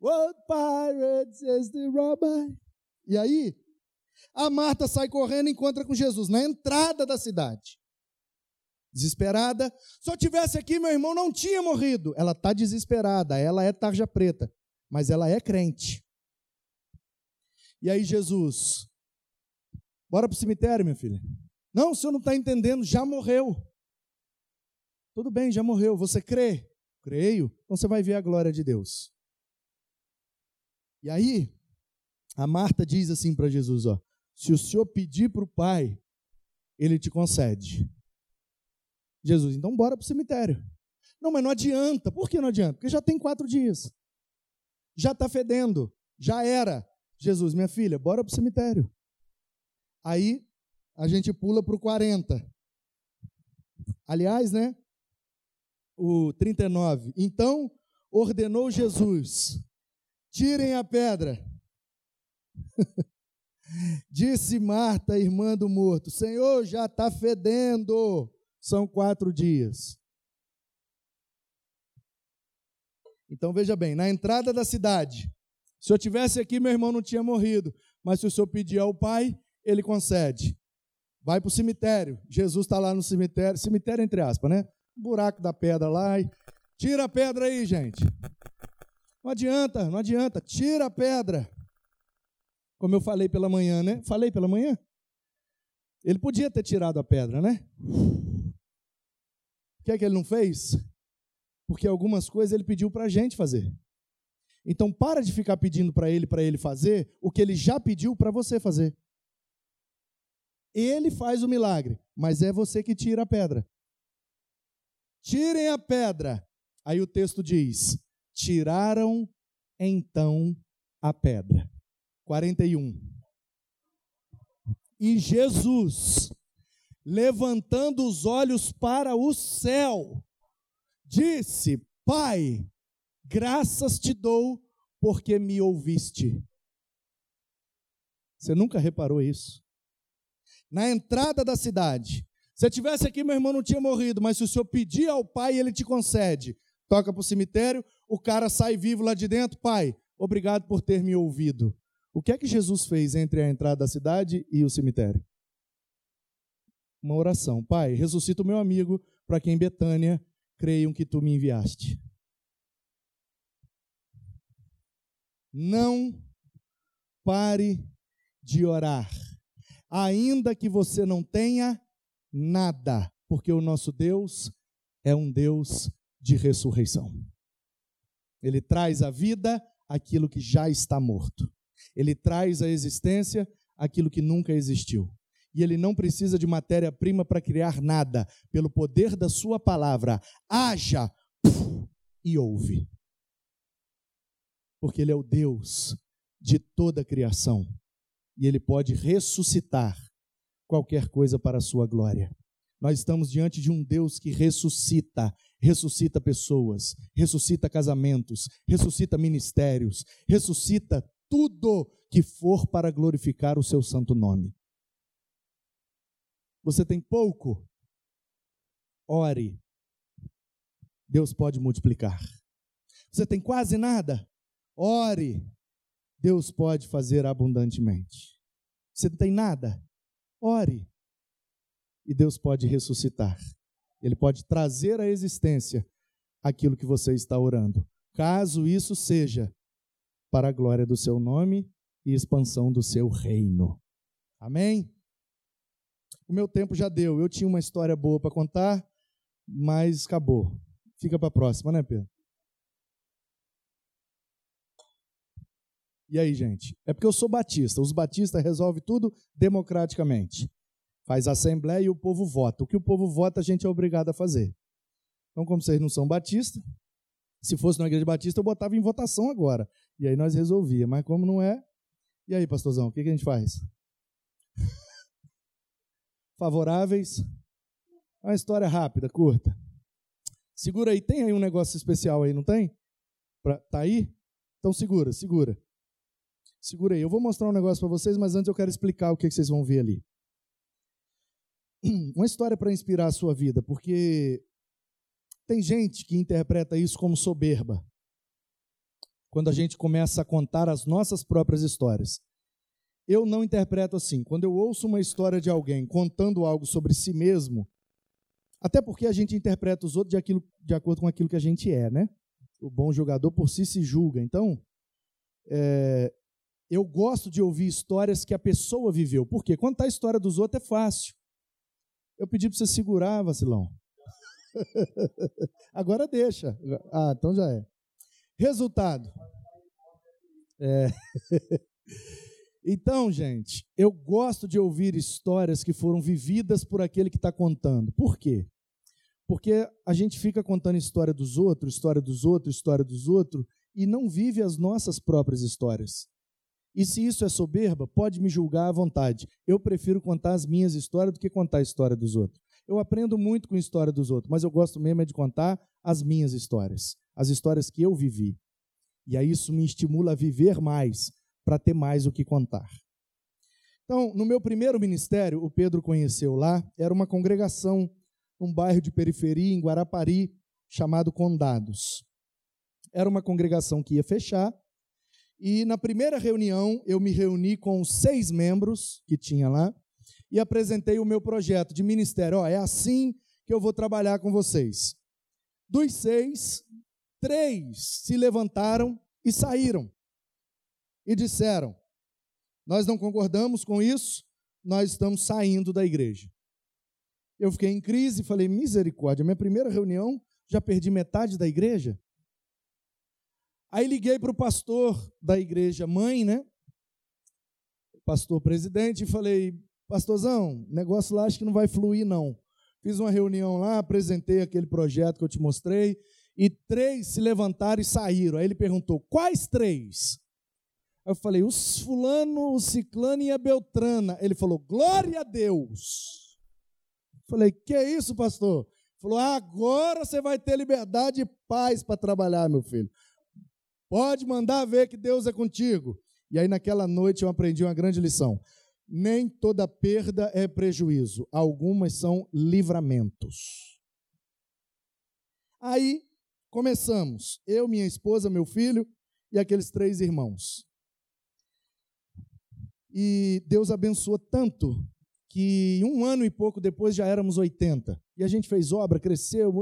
What pirates is the robber? E aí, a Marta sai correndo e encontra com Jesus na entrada da cidade. Desesperada. Se eu tivesse aqui, meu irmão não tinha morrido. Ela está desesperada, ela é tarja preta, mas ela é crente. E aí, Jesus, bora para o cemitério, minha filha. Não, o senhor não está entendendo, já morreu. Tudo bem, já morreu. Você crê? Creio. Então você vai ver a glória de Deus. E aí, a Marta diz assim para Jesus: ó, se o senhor pedir para o Pai, ele te concede. Jesus, então bora para o cemitério. Não, mas não adianta. Por que não adianta? Porque já tem quatro dias. Já está fedendo. Já era. Jesus, minha filha, bora para o cemitério. Aí a gente pula para o 40. Aliás, né? O 39. Então ordenou Jesus Tirem a pedra. Disse Marta, irmã do morto: Senhor, já está fedendo. São quatro dias. Então veja bem: na entrada da cidade, se eu tivesse aqui, meu irmão não tinha morrido. Mas se o senhor pedir ao Pai, ele concede. Vai para o cemitério. Jesus está lá no cemitério, cemitério entre aspas, né? Buraco da pedra lá. E... Tira a pedra aí, gente. Não adianta, não adianta. Tira a pedra. Como eu falei pela manhã, né? Falei pela manhã? Ele podia ter tirado a pedra, né? O que é que ele não fez? Porque algumas coisas ele pediu para a gente fazer. Então para de ficar pedindo para ele para ele fazer o que ele já pediu para você fazer. Ele faz o milagre, mas é você que tira a pedra. Tirem a pedra. Aí o texto diz: tiraram então a pedra. 41. E Jesus, levantando os olhos para o céu, disse: Pai, graças te dou porque me ouviste. Você nunca reparou isso? Na entrada da cidade, se eu tivesse aqui, meu irmão não tinha morrido, mas se o senhor pedir ao pai, ele te concede. Toca para o cemitério, o cara sai vivo lá de dentro. Pai, obrigado por ter me ouvido. O que é que Jesus fez entre a entrada da cidade e o cemitério? Uma oração. Pai, ressuscita o meu amigo para que em Betânia creiam que tu me enviaste. Não pare de orar, ainda que você não tenha nada, porque o nosso Deus é um Deus de ressurreição. Ele traz à vida aquilo que já está morto. Ele traz à existência aquilo que nunca existiu. E ele não precisa de matéria-prima para criar nada. Pelo poder da sua palavra, haja e ouve. Porque ele é o Deus de toda a criação. E ele pode ressuscitar qualquer coisa para a sua glória. Nós estamos diante de um Deus que ressuscita, ressuscita pessoas, ressuscita casamentos, ressuscita ministérios, ressuscita tudo que for para glorificar o seu santo nome. Você tem pouco? Ore. Deus pode multiplicar. Você tem quase nada? Ore. Deus pode fazer abundantemente. Você não tem nada? Ore. E Deus pode ressuscitar. Ele pode trazer à existência aquilo que você está orando. Caso isso seja para a glória do seu nome e expansão do seu reino. Amém? O meu tempo já deu. Eu tinha uma história boa para contar, mas acabou. Fica para a próxima, né, Pedro? E aí, gente? É porque eu sou batista. Os batistas resolvem tudo democraticamente. Faz assembleia e o povo vota. O que o povo vota, a gente é obrigado a fazer. Então, como vocês não são batistas, se fosse na igreja batista, eu botava em votação agora. E aí nós resolvia. Mas como não é, e aí, pastorzão, o que, que a gente faz? Favoráveis? Uma história rápida, curta. Segura aí, tem aí um negócio especial aí, não tem? Pra, tá aí? Então segura, segura. Segura aí. Eu vou mostrar um negócio para vocês, mas antes eu quero explicar o que, vocês vão ver ali. Uma história para inspirar a sua vida, porque tem gente que interpreta isso como soberba. Quando a gente começa a contar as nossas próprias histórias. Eu não interpreto assim. Quando eu ouço uma história de alguém contando algo sobre si mesmo, até porque a gente interpreta os outros de, aquilo, de acordo com aquilo que a gente é, né? O bom jogador por si se julga. Então, é, eu gosto de ouvir histórias que a pessoa viveu. Por quê? Contar a história dos outros é fácil. Eu pedi para você segurar, vacilão. Agora deixa. Ah, então já é. Resultado. É. Então, gente, eu gosto de ouvir histórias que foram vividas por aquele que está contando. Por quê? Porque a gente fica contando história dos outros, história dos outros, história dos outros, e não vive as nossas próprias histórias. E se isso é soberba, pode me julgar à vontade. Eu prefiro contar as minhas histórias do que contar a história dos outros. Eu aprendo muito com a história dos outros, mas eu gosto mesmo é de contar as minhas histórias, as histórias que eu vivi. E aí isso me estimula a viver mais, para ter mais o que contar. Então, no meu primeiro ministério, o Pedro conheceu lá, era uma congregação num bairro de periferia, em Guarapari, chamado Condados. Era uma congregação que ia fechar, e na primeira reunião eu me reuni com seis membros que tinha lá e apresentei o meu projeto de ministério. Ó, é assim que eu vou trabalhar com vocês. Dos seis, três se levantaram e saíram e disseram: Nós não concordamos com isso, nós estamos saindo da igreja. Eu fiquei em crise e falei: Misericórdia, minha primeira reunião, já perdi metade da igreja? Aí liguei para o pastor da igreja mãe, né? Pastor presidente, e falei: Pastorzão, negócio lá acho que não vai fluir, não. Fiz uma reunião lá, apresentei aquele projeto que eu te mostrei, e três se levantaram e saíram. Aí ele perguntou: quais três? Eu falei: os fulano, o ciclano e a beltrana. Ele falou: glória a Deus. Eu falei: que é isso, pastor? Ele falou: agora você vai ter liberdade e paz para trabalhar, meu filho. Pode mandar ver que Deus é contigo. E aí, naquela noite, eu aprendi uma grande lição. Nem toda perda é prejuízo, algumas são livramentos. Aí começamos, eu, minha esposa, meu filho e aqueles três irmãos. E Deus abençoou tanto que um ano e pouco depois já éramos 80. E a gente fez obra, cresceu,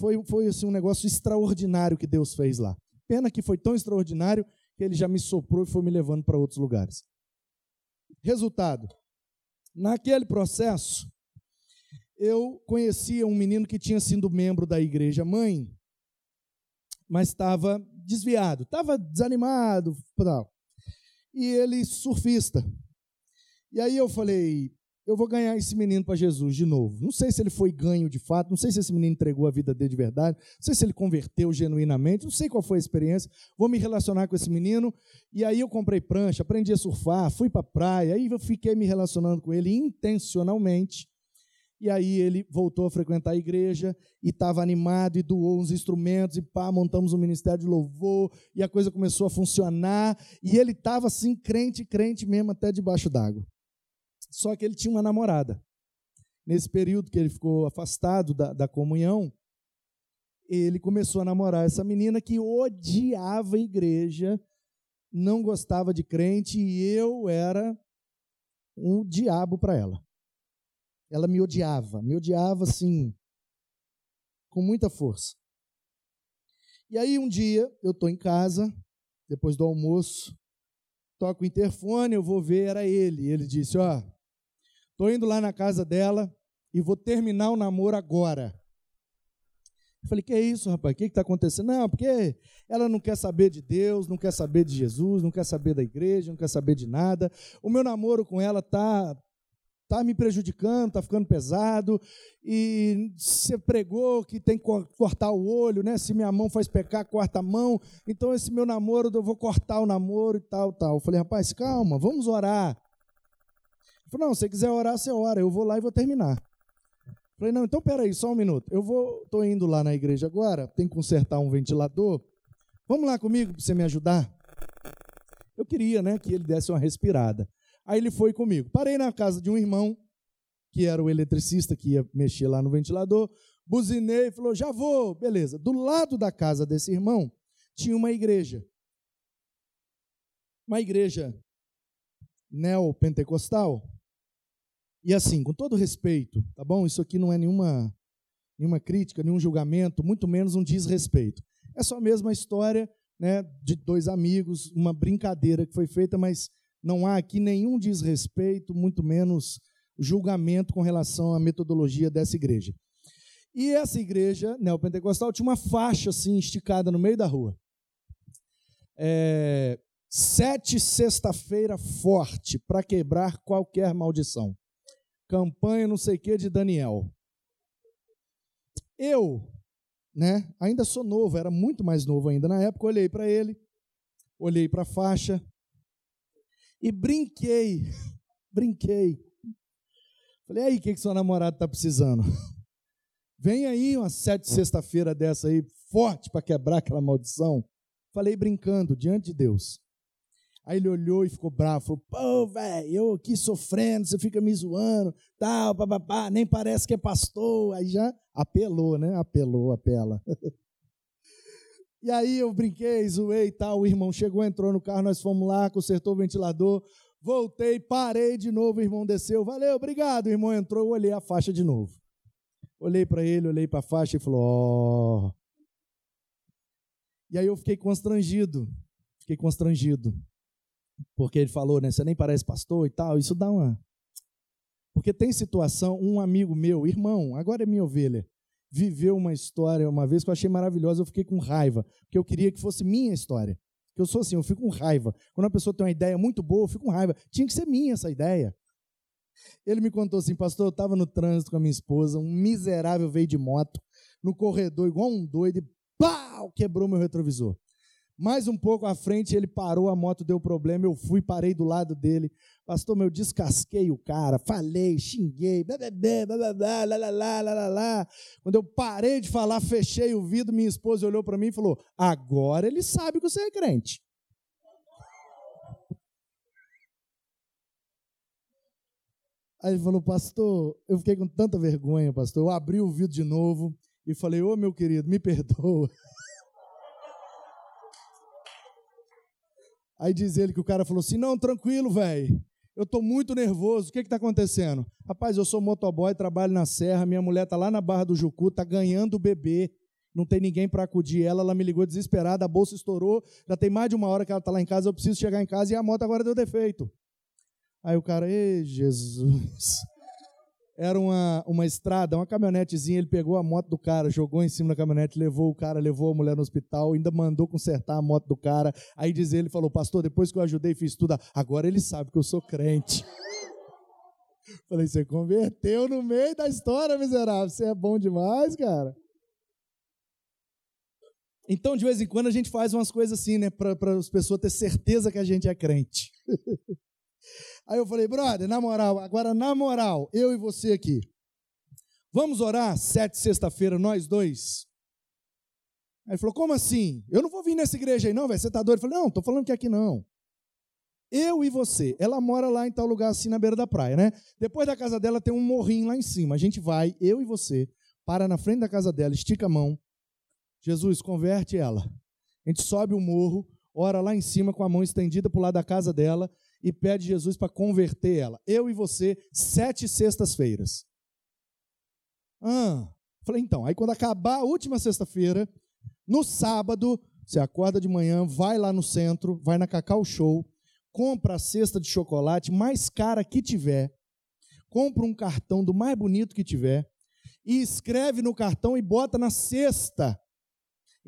foi, foi assim, um negócio extraordinário que Deus fez lá. Pena que foi tão extraordinário que ele já me soprou e foi me levando para outros lugares. Resultado: naquele processo, eu conhecia um menino que tinha sido membro da igreja mãe, mas estava desviado, estava desanimado, tal. E ele surfista. E aí eu falei, eu vou ganhar esse menino para Jesus de novo. Não sei se ele foi ganho de fato, não sei se esse menino entregou a vida dele de verdade, não sei se ele converteu genuinamente, não sei qual foi a experiência. Vou me relacionar com esse menino. E aí eu comprei prancha, aprendi a surfar, fui para a praia, aí eu fiquei me relacionando com ele intencionalmente. E aí ele voltou a frequentar a igreja e estava animado e doou uns instrumentos e pá, montamos um ministério de louvor e a coisa começou a funcionar. E ele estava assim, crente, crente mesmo, até debaixo d'água. Só que ele tinha uma namorada. Nesse período que ele ficou afastado da, da comunhão, ele começou a namorar essa menina que odiava a igreja, não gostava de crente, e eu era um diabo para ela. Ela me odiava, me odiava assim, com muita força. E aí um dia eu estou em casa, depois do almoço, toco o interfone, eu vou ver, era ele. Ele disse: Ó, oh, Estou indo lá na casa dela e vou terminar o namoro agora. Eu falei, que é isso, rapaz? O que está acontecendo? Não, porque ela não quer saber de Deus, não quer saber de Jesus, não quer saber da igreja, não quer saber de nada. O meu namoro com ela está tá me prejudicando, está ficando pesado. E você pregou que tem que cortar o olho, né? Se minha mão faz pecar, corta a mão. Então, esse meu namoro, eu vou cortar o namoro e tal, tal. Eu falei, rapaz, calma, vamos orar. Falei, não, se você quiser orar, você ora, eu vou lá e vou terminar. Falei, não, então peraí, só um minuto. Eu vou, tô indo lá na igreja agora, tem que consertar um ventilador. Vamos lá comigo para você me ajudar? Eu queria, né, que ele desse uma respirada. Aí ele foi comigo. Parei na casa de um irmão, que era o eletricista que ia mexer lá no ventilador. Buzinei, falou, já vou, beleza. Do lado da casa desse irmão tinha uma igreja. Uma igreja neopentecostal. E assim, com todo respeito, tá bom? Isso aqui não é nenhuma, nenhuma crítica, nenhum julgamento, muito menos um desrespeito. É só mesmo a história né, de dois amigos, uma brincadeira que foi feita, mas não há aqui nenhum desrespeito, muito menos julgamento com relação à metodologia dessa igreja. E essa igreja neopentecostal tinha uma faixa assim esticada no meio da rua. É, sete sexta-feira forte para quebrar qualquer maldição campanha não sei o que de Daniel. Eu, né, ainda sou novo, era muito mais novo ainda na época, olhei para ele, olhei para a faixa e brinquei, brinquei. Falei, aí, o que, que seu namorado está precisando? Vem aí uma sete sexta-feira dessa aí, forte para quebrar aquela maldição. Falei brincando, diante de Deus. Aí ele olhou e ficou bravo, falou, pô, velho, eu aqui sofrendo, você fica me zoando, tal, papapá, nem parece que é pastor. Aí já apelou, né? Apelou, apela. e aí eu brinquei, zoei e tal, o irmão chegou, entrou no carro, nós fomos lá, consertou o ventilador, voltei, parei de novo, o irmão desceu, valeu, obrigado, o irmão entrou, eu olhei a faixa de novo. Olhei para ele, olhei para a faixa e falou, ó... Oh. E aí eu fiquei constrangido, fiquei constrangido porque ele falou, né? Você nem parece pastor e tal. Isso dá uma. Porque tem situação, um amigo meu, irmão, agora é minha ovelha, viveu uma história uma vez que eu achei maravilhosa, eu fiquei com raiva, porque eu queria que fosse minha história. Porque eu sou assim, eu fico com raiva. Quando uma pessoa tem uma ideia muito boa, eu fico com raiva. Tinha que ser minha essa ideia. Ele me contou assim, pastor, eu estava no trânsito com a minha esposa, um miserável veio de moto, no corredor, igual um doido, e pau, quebrou meu retrovisor. Mais um pouco à frente, ele parou, a moto deu problema, eu fui, parei do lado dele. Pastor, meu, descasquei o cara, falei, xinguei, lá. Quando eu parei de falar, fechei o vidro, minha esposa olhou para mim e falou: agora ele sabe que você é crente. Aí ele falou, pastor, eu fiquei com tanta vergonha, pastor. Eu abri o vidro de novo e falei, ô meu querido, me perdoa. Aí diz ele que o cara falou assim: não, tranquilo, velho. Eu estou muito nervoso. O que está acontecendo? Rapaz, eu sou motoboy, trabalho na serra, minha mulher está lá na Barra do Jucu, está ganhando o bebê. Não tem ninguém para acudir ela, ela me ligou desesperada, a bolsa estourou, já tem mais de uma hora que ela está lá em casa, eu preciso chegar em casa e a moto agora deu defeito. Aí o cara, ei, Jesus era uma, uma estrada, uma caminhonetezinha, ele pegou a moto do cara, jogou em cima da caminhonete, levou o cara, levou a mulher no hospital, ainda mandou consertar a moto do cara. Aí diz ele, falou, pastor, depois que eu ajudei, fiz tudo, agora ele sabe que eu sou crente. Falei, você converteu no meio da história, miserável, você é bom demais, cara. Então, de vez em quando, a gente faz umas coisas assim, né, para as pessoas ter certeza que a gente é crente. Aí eu falei, brother, na moral, agora na moral, eu e você aqui, vamos orar sete sexta-feira, nós dois? Aí ele falou, como assim? Eu não vou vir nessa igreja aí não, velho, você tá doido? Eu falei, não, tô falando que aqui não. Eu e você, ela mora lá em tal lugar assim na beira da praia, né? Depois da casa dela tem um morrinho lá em cima. A gente vai, eu e você, para na frente da casa dela, estica a mão. Jesus, converte ela. A gente sobe o morro, ora lá em cima com a mão estendida para o lado da casa dela e pede Jesus para converter ela. Eu e você, sete sextas-feiras. Ah, falei, então, aí quando acabar a última sexta-feira, no sábado, você acorda de manhã, vai lá no centro, vai na Cacau Show, compra a cesta de chocolate mais cara que tiver, compra um cartão do mais bonito que tiver, e escreve no cartão e bota na cesta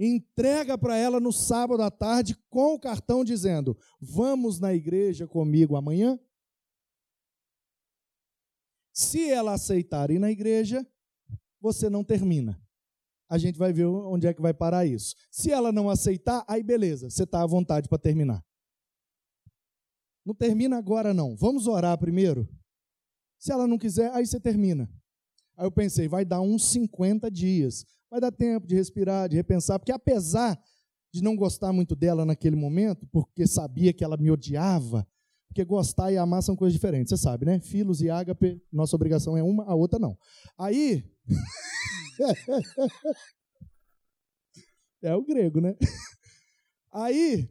entrega para ela no sábado à tarde com o cartão dizendo: Vamos na igreja comigo amanhã? Se ela aceitar ir na igreja, você não termina. A gente vai ver onde é que vai parar isso. Se ela não aceitar, aí beleza, você está à vontade para terminar. Não termina agora, não. Vamos orar primeiro. Se ela não quiser, aí você termina. Aí eu pensei, vai dar uns 50 dias vai dar tempo de respirar, de repensar, porque apesar de não gostar muito dela naquele momento, porque sabia que ela me odiava, porque gostar e amar são coisas diferentes, você sabe, né? Filos e ágape, nossa obrigação é uma, a outra não. Aí. é o grego, né? Aí,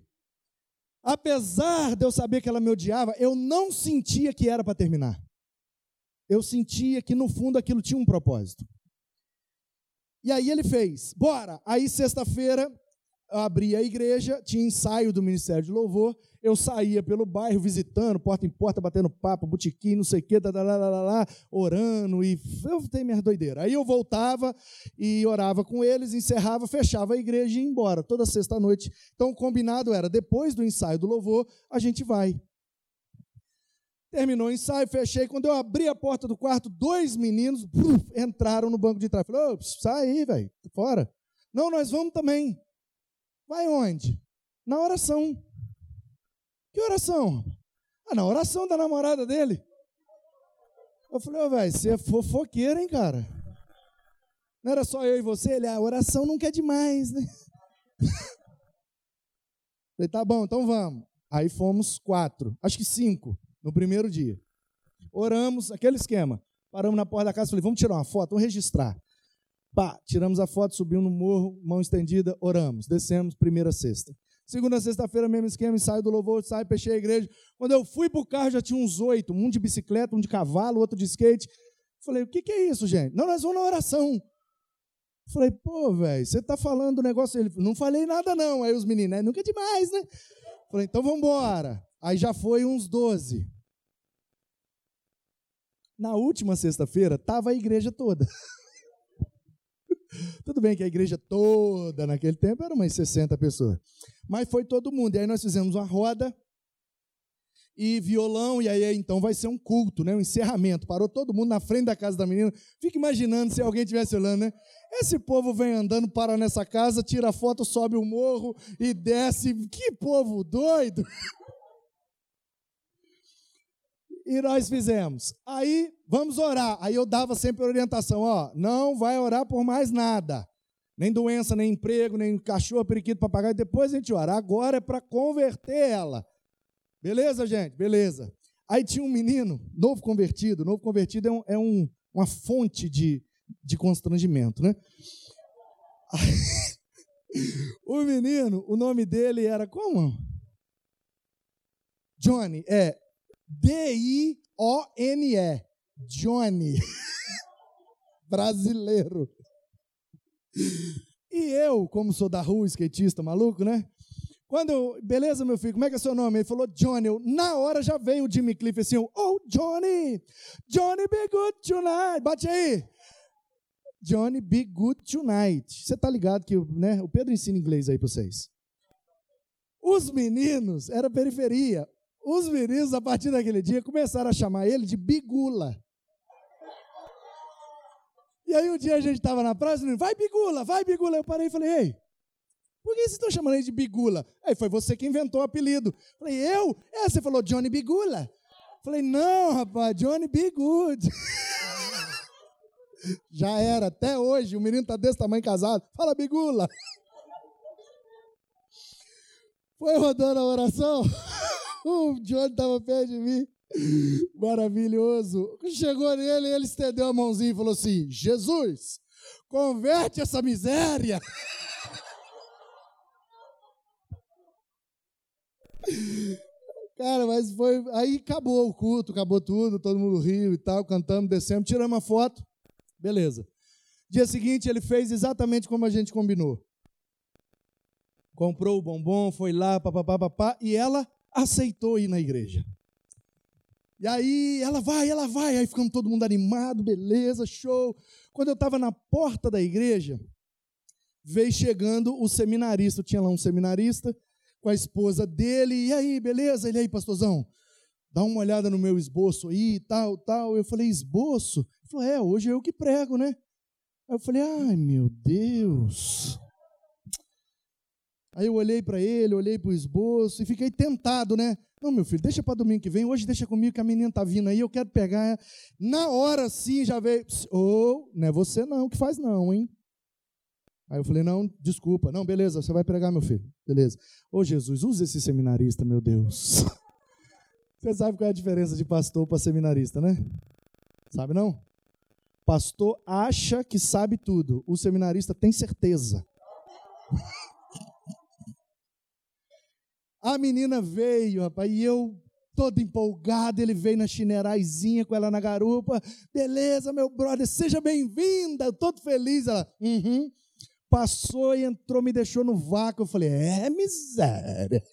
apesar de eu saber que ela me odiava, eu não sentia que era para terminar. Eu sentia que no fundo aquilo tinha um propósito. E aí ele fez, bora. Aí sexta-feira abri a igreja, tinha ensaio do Ministério de Louvor, eu saía pelo bairro visitando, porta em porta, batendo papo, botiquim, não sei o quê, orando, e eu tenho minha doideira. Aí eu voltava e orava com eles, encerrava, fechava a igreja e ia embora, toda sexta-noite. Então o combinado era, depois do ensaio do louvor, a gente vai. Terminou o ensaio, fechei. Quando eu abri a porta do quarto, dois meninos entraram no banco de trás. Falei, sai aí, velho, fora. Não, nós vamos também. Vai onde? Na oração. Que oração? Ah, na oração da namorada dele. Eu falei, ô, oh, velho, você é fofoqueiro, hein, cara? Não era só eu e você? Ele, a oração nunca é demais, né? Falei, tá bom, então vamos. Aí fomos quatro, acho que cinco, no primeiro dia. Oramos, aquele esquema. Paramos na porta da casa, falei, vamos tirar uma foto, vamos registrar. Pá, tiramos a foto, subimos no morro, mão estendida, oramos, descemos, primeira sexta. Segunda, sexta-feira, mesmo esquema, ensaio do louvor, sai, fechei a igreja. Quando eu fui para o carro, já tinha uns oito, um de bicicleta, um de cavalo, outro de skate. Falei, o que, que é isso, gente? Não, nós vamos na oração. Falei, pô, velho, você está falando do negócio. Ele não falei nada, não. Aí os meninos, é, nunca é demais, né? Falei, então vamos embora. Aí já foi uns doze. Na última sexta-feira, estava a igreja toda. Tudo bem que a igreja toda naquele tempo era umas 60 pessoas. Mas foi todo mundo. E aí nós fizemos uma roda e violão, e aí então vai ser um culto, né? um encerramento. Parou todo mundo na frente da casa da menina. Fica imaginando se alguém estivesse olhando, né? Esse povo vem andando, para nessa casa, tira foto, sobe o morro e desce. Que povo doido! E nós fizemos. Aí, vamos orar. Aí eu dava sempre orientação, ó, não vai orar por mais nada. Nem doença, nem emprego, nem cachorro, periquito, papagaio. Depois a gente ora. Agora é para converter ela. Beleza, gente? Beleza. Aí tinha um menino, novo convertido. Novo convertido é, um, é um, uma fonte de, de constrangimento, né? O menino, o nome dele era como? Johnny, é D-I-O-N-E. Johnny. Brasileiro. E eu, como sou da rua, skatista maluco, né? Quando eu, beleza, meu filho, como é que é seu nome? Ele falou Johnny. Eu, na hora já veio o Jimmy Cliff assim, oh, Johnny, Johnny be good tonight. Bate aí. Johnny be good tonight. Você tá ligado que né, o Pedro ensina inglês aí para vocês. Os meninos, era periferia. Os meninos, a partir daquele dia, começaram a chamar ele de Bigula. E aí um dia a gente estava na praia, e vai Bigula, vai Bigula. Eu parei e falei, ei, por que vocês estão chamando ele de Bigula? Aí foi você que inventou o apelido. Falei, eu? É, você falou Johnny Bigula. Falei, não, rapaz, Johnny Be Good. Já era, até hoje, o menino tá desse tamanho casado. Fala, Bigula. Foi rodando a oração. O Johnny estava perto de mim. Maravilhoso. Chegou nele, ele estendeu a mãozinha e falou assim: Jesus, converte essa miséria. Cara, mas foi. Aí acabou o culto, acabou tudo, todo mundo riu e tal, cantamos, descemos, tiramos uma foto. Beleza. Dia seguinte ele fez exatamente como a gente combinou. Comprou o bombom, foi lá, papapá, papá, e ela aceitou ir na igreja. E aí ela vai, ela vai, aí ficamos todo mundo animado, beleza, show. Quando eu estava na porta da igreja, veio chegando o seminarista, tinha lá um seminarista com a esposa dele, e aí, beleza? Ele aí, pastorzão, dá uma olhada no meu esboço aí, tal, tal. Eu falei, esboço? Ele falou, é, hoje é eu que prego, né? Aí eu falei, ai meu Deus. Aí eu olhei para ele, olhei para o esboço e fiquei tentado, né? Não, meu filho, deixa para domingo que vem, hoje deixa comigo que a menina está vindo aí, eu quero pegar. Na hora sim já veio, ou oh, não é você não que faz não, hein? Aí eu falei, não, desculpa. Não, beleza, você vai pregar, meu filho. Beleza. Ô oh, Jesus, use esse seminarista, meu Deus. Você sabe qual é a diferença de pastor para seminarista, né? Sabe não? Pastor acha que sabe tudo. O seminarista tem certeza. A menina veio, rapaz, e eu todo empolgado, ele veio na chineraizinha com ela na garupa. Beleza, meu brother, seja bem-vinda, todo feliz. Ela, uhum. Passou e entrou, me deixou no vácuo. Eu falei, é miséria.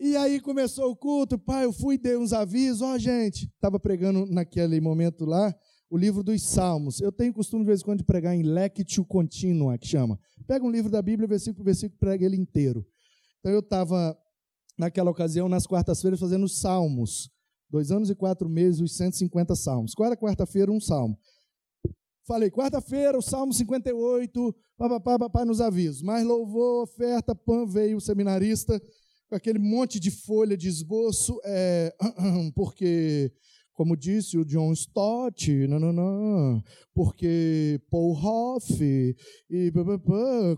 E aí começou o culto, pai, eu fui, dei uns avisos, ó, oh, gente, estava pregando naquele momento lá, o livro dos Salmos. Eu tenho costume, de vez em quando, de pregar em lectio continua, que chama. Pega um livro da Bíblia, versículo por versículo, prega ele inteiro. Então eu estava, naquela ocasião, nas quartas-feiras, fazendo os salmos. Dois anos e quatro meses, os 150 salmos. Cada quarta-feira, um salmo. Falei, quarta-feira, o Salmo 58, papapá, papá nos avisos. Mas louvou, oferta, pã, veio o seminarista com aquele monte de folha de esboço, é, porque como disse o John Stott, nananã, porque Paul Hoff, e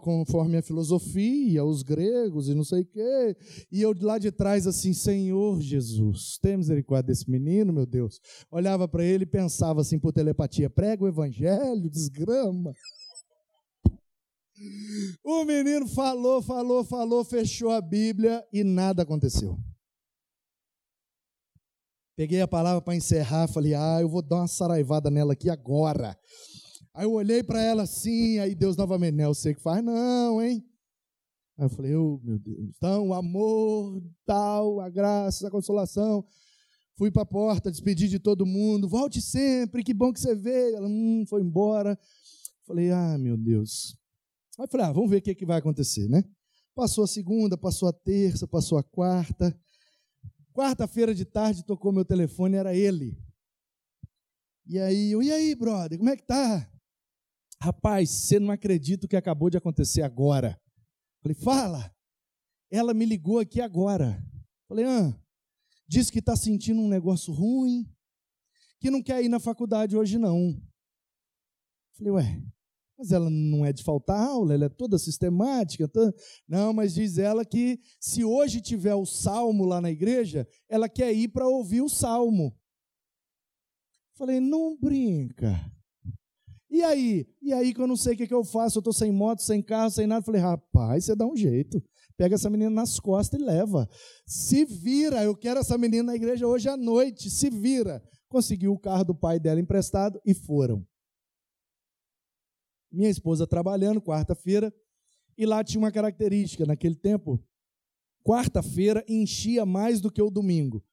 conforme a filosofia, os gregos e não sei o quê. E eu lá de trás assim, Senhor Jesus, tem misericórdia desse menino, meu Deus. Olhava para ele e pensava assim por telepatia, prega o evangelho, desgrama. O menino falou, falou, falou, fechou a Bíblia e nada aconteceu. Peguei a palavra para encerrar, falei: "Ah, eu vou dar uma saraivada nela aqui agora". Aí eu olhei para ela assim, aí Deus novamente, não, você que faz não, hein? Aí eu falei: "Oh, meu Deus". Então, o amor, tal, a graça, a consolação. Fui para a porta, despedi de todo mundo. Volte sempre, que bom que você veio. Ela hum, foi embora. Falei: "Ah, meu Deus". Aí falei: "Ah, vamos ver o que, que vai acontecer, né?" Passou a segunda, passou a terça, passou a quarta. Quarta-feira de tarde tocou meu telefone, era ele. E aí, eu, e aí, brother, como é que tá? Rapaz, você não acredita o que acabou de acontecer agora. Falei, fala. Ela me ligou aqui agora. Falei, ah, disse que está sentindo um negócio ruim, que não quer ir na faculdade hoje não. Falei, ué, mas ela não é de faltar aula, ela é toda sistemática. Toda... Não, mas diz ela que se hoje tiver o salmo lá na igreja, ela quer ir para ouvir o salmo. Falei, não brinca. E aí? E aí que eu não sei o que, que eu faço, eu estou sem moto, sem carro, sem nada. Falei, rapaz, você dá um jeito. Pega essa menina nas costas e leva. Se vira, eu quero essa menina na igreja hoje à noite. Se vira. Conseguiu o carro do pai dela emprestado e foram minha esposa trabalhando, quarta-feira, e lá tinha uma característica, naquele tempo, quarta-feira enchia mais do que o domingo.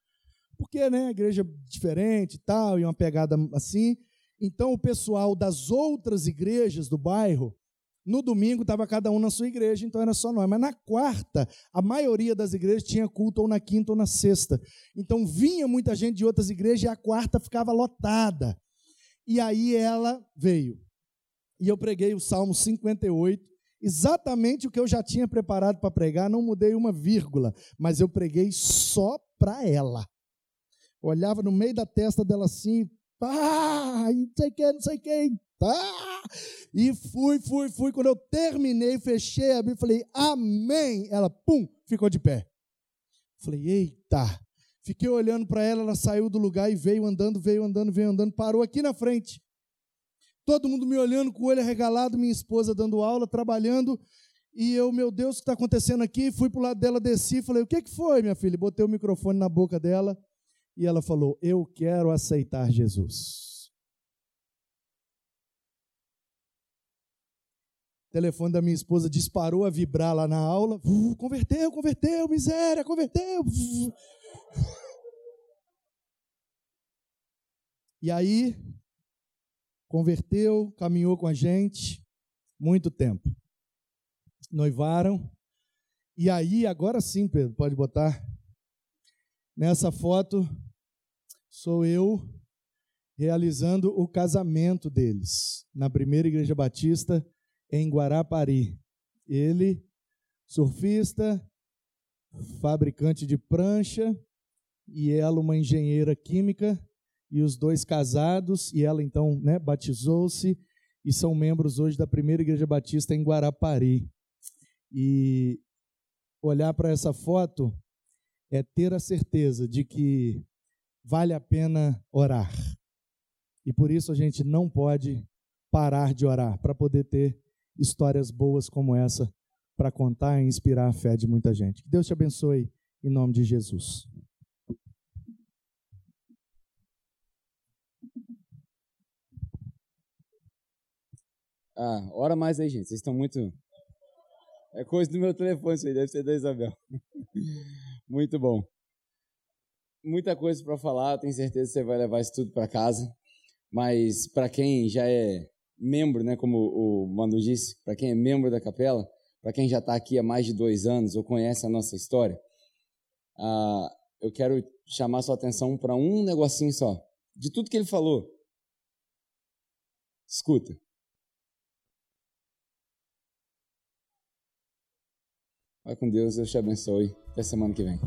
Porque, né, igreja diferente e tal, e uma pegada assim. Então, o pessoal das outras igrejas do bairro, no domingo estava cada um na sua igreja, então era só nós. Mas na quarta, a maioria das igrejas tinha culto ou na quinta ou na sexta. Então vinha muita gente de outras igrejas e a quarta ficava lotada. E aí ela veio e eu preguei o Salmo 58, exatamente o que eu já tinha preparado para pregar, não mudei uma vírgula, mas eu preguei só para ela. Olhava no meio da testa dela assim, pá, não sei quem, não sei quem, tá? E fui, fui, fui. Quando eu terminei, fechei a Bíblia, falei, amém. Ela, pum, ficou de pé. Falei, eita. Fiquei olhando para ela, ela saiu do lugar e veio andando, veio andando, veio andando, parou aqui na frente todo mundo me olhando com o olho arregalado, minha esposa dando aula, trabalhando, e eu, meu Deus, o que está acontecendo aqui? Fui para o lado dela, desci, falei, o que, que foi, minha filha? Botei o microfone na boca dela, e ela falou, eu quero aceitar Jesus. O telefone da minha esposa disparou a vibrar lá na aula, uh, converteu, converteu, miséria, converteu. E aí, converteu, caminhou com a gente muito tempo. Noivaram. E aí, agora sim, Pedro, pode botar. Nessa foto, sou eu realizando o casamento deles, na primeira igreja batista em Guarapari. Ele, surfista, fabricante de prancha, e ela, uma engenheira química, e os dois casados, e ela então né, batizou-se e são membros hoje da primeira igreja batista em Guarapari. E olhar para essa foto é ter a certeza de que vale a pena orar. E por isso a gente não pode parar de orar para poder ter histórias boas como essa para contar e inspirar a fé de muita gente. Que Deus te abençoe em nome de Jesus. Ah, ora mais aí, gente. Vocês estão muito. É coisa do meu telefone, isso aí deve ser da Isabel. muito bom. Muita coisa para falar, tenho certeza que você vai levar isso tudo para casa. Mas para quem já é membro, né, como o Manu disse, para quem é membro da capela, para quem já está aqui há mais de dois anos ou conhece a nossa história, ah, eu quero chamar sua atenção para um negocinho só. De tudo que ele falou, escuta. Vai com Deus, Deus te abençoe. Até semana que vem.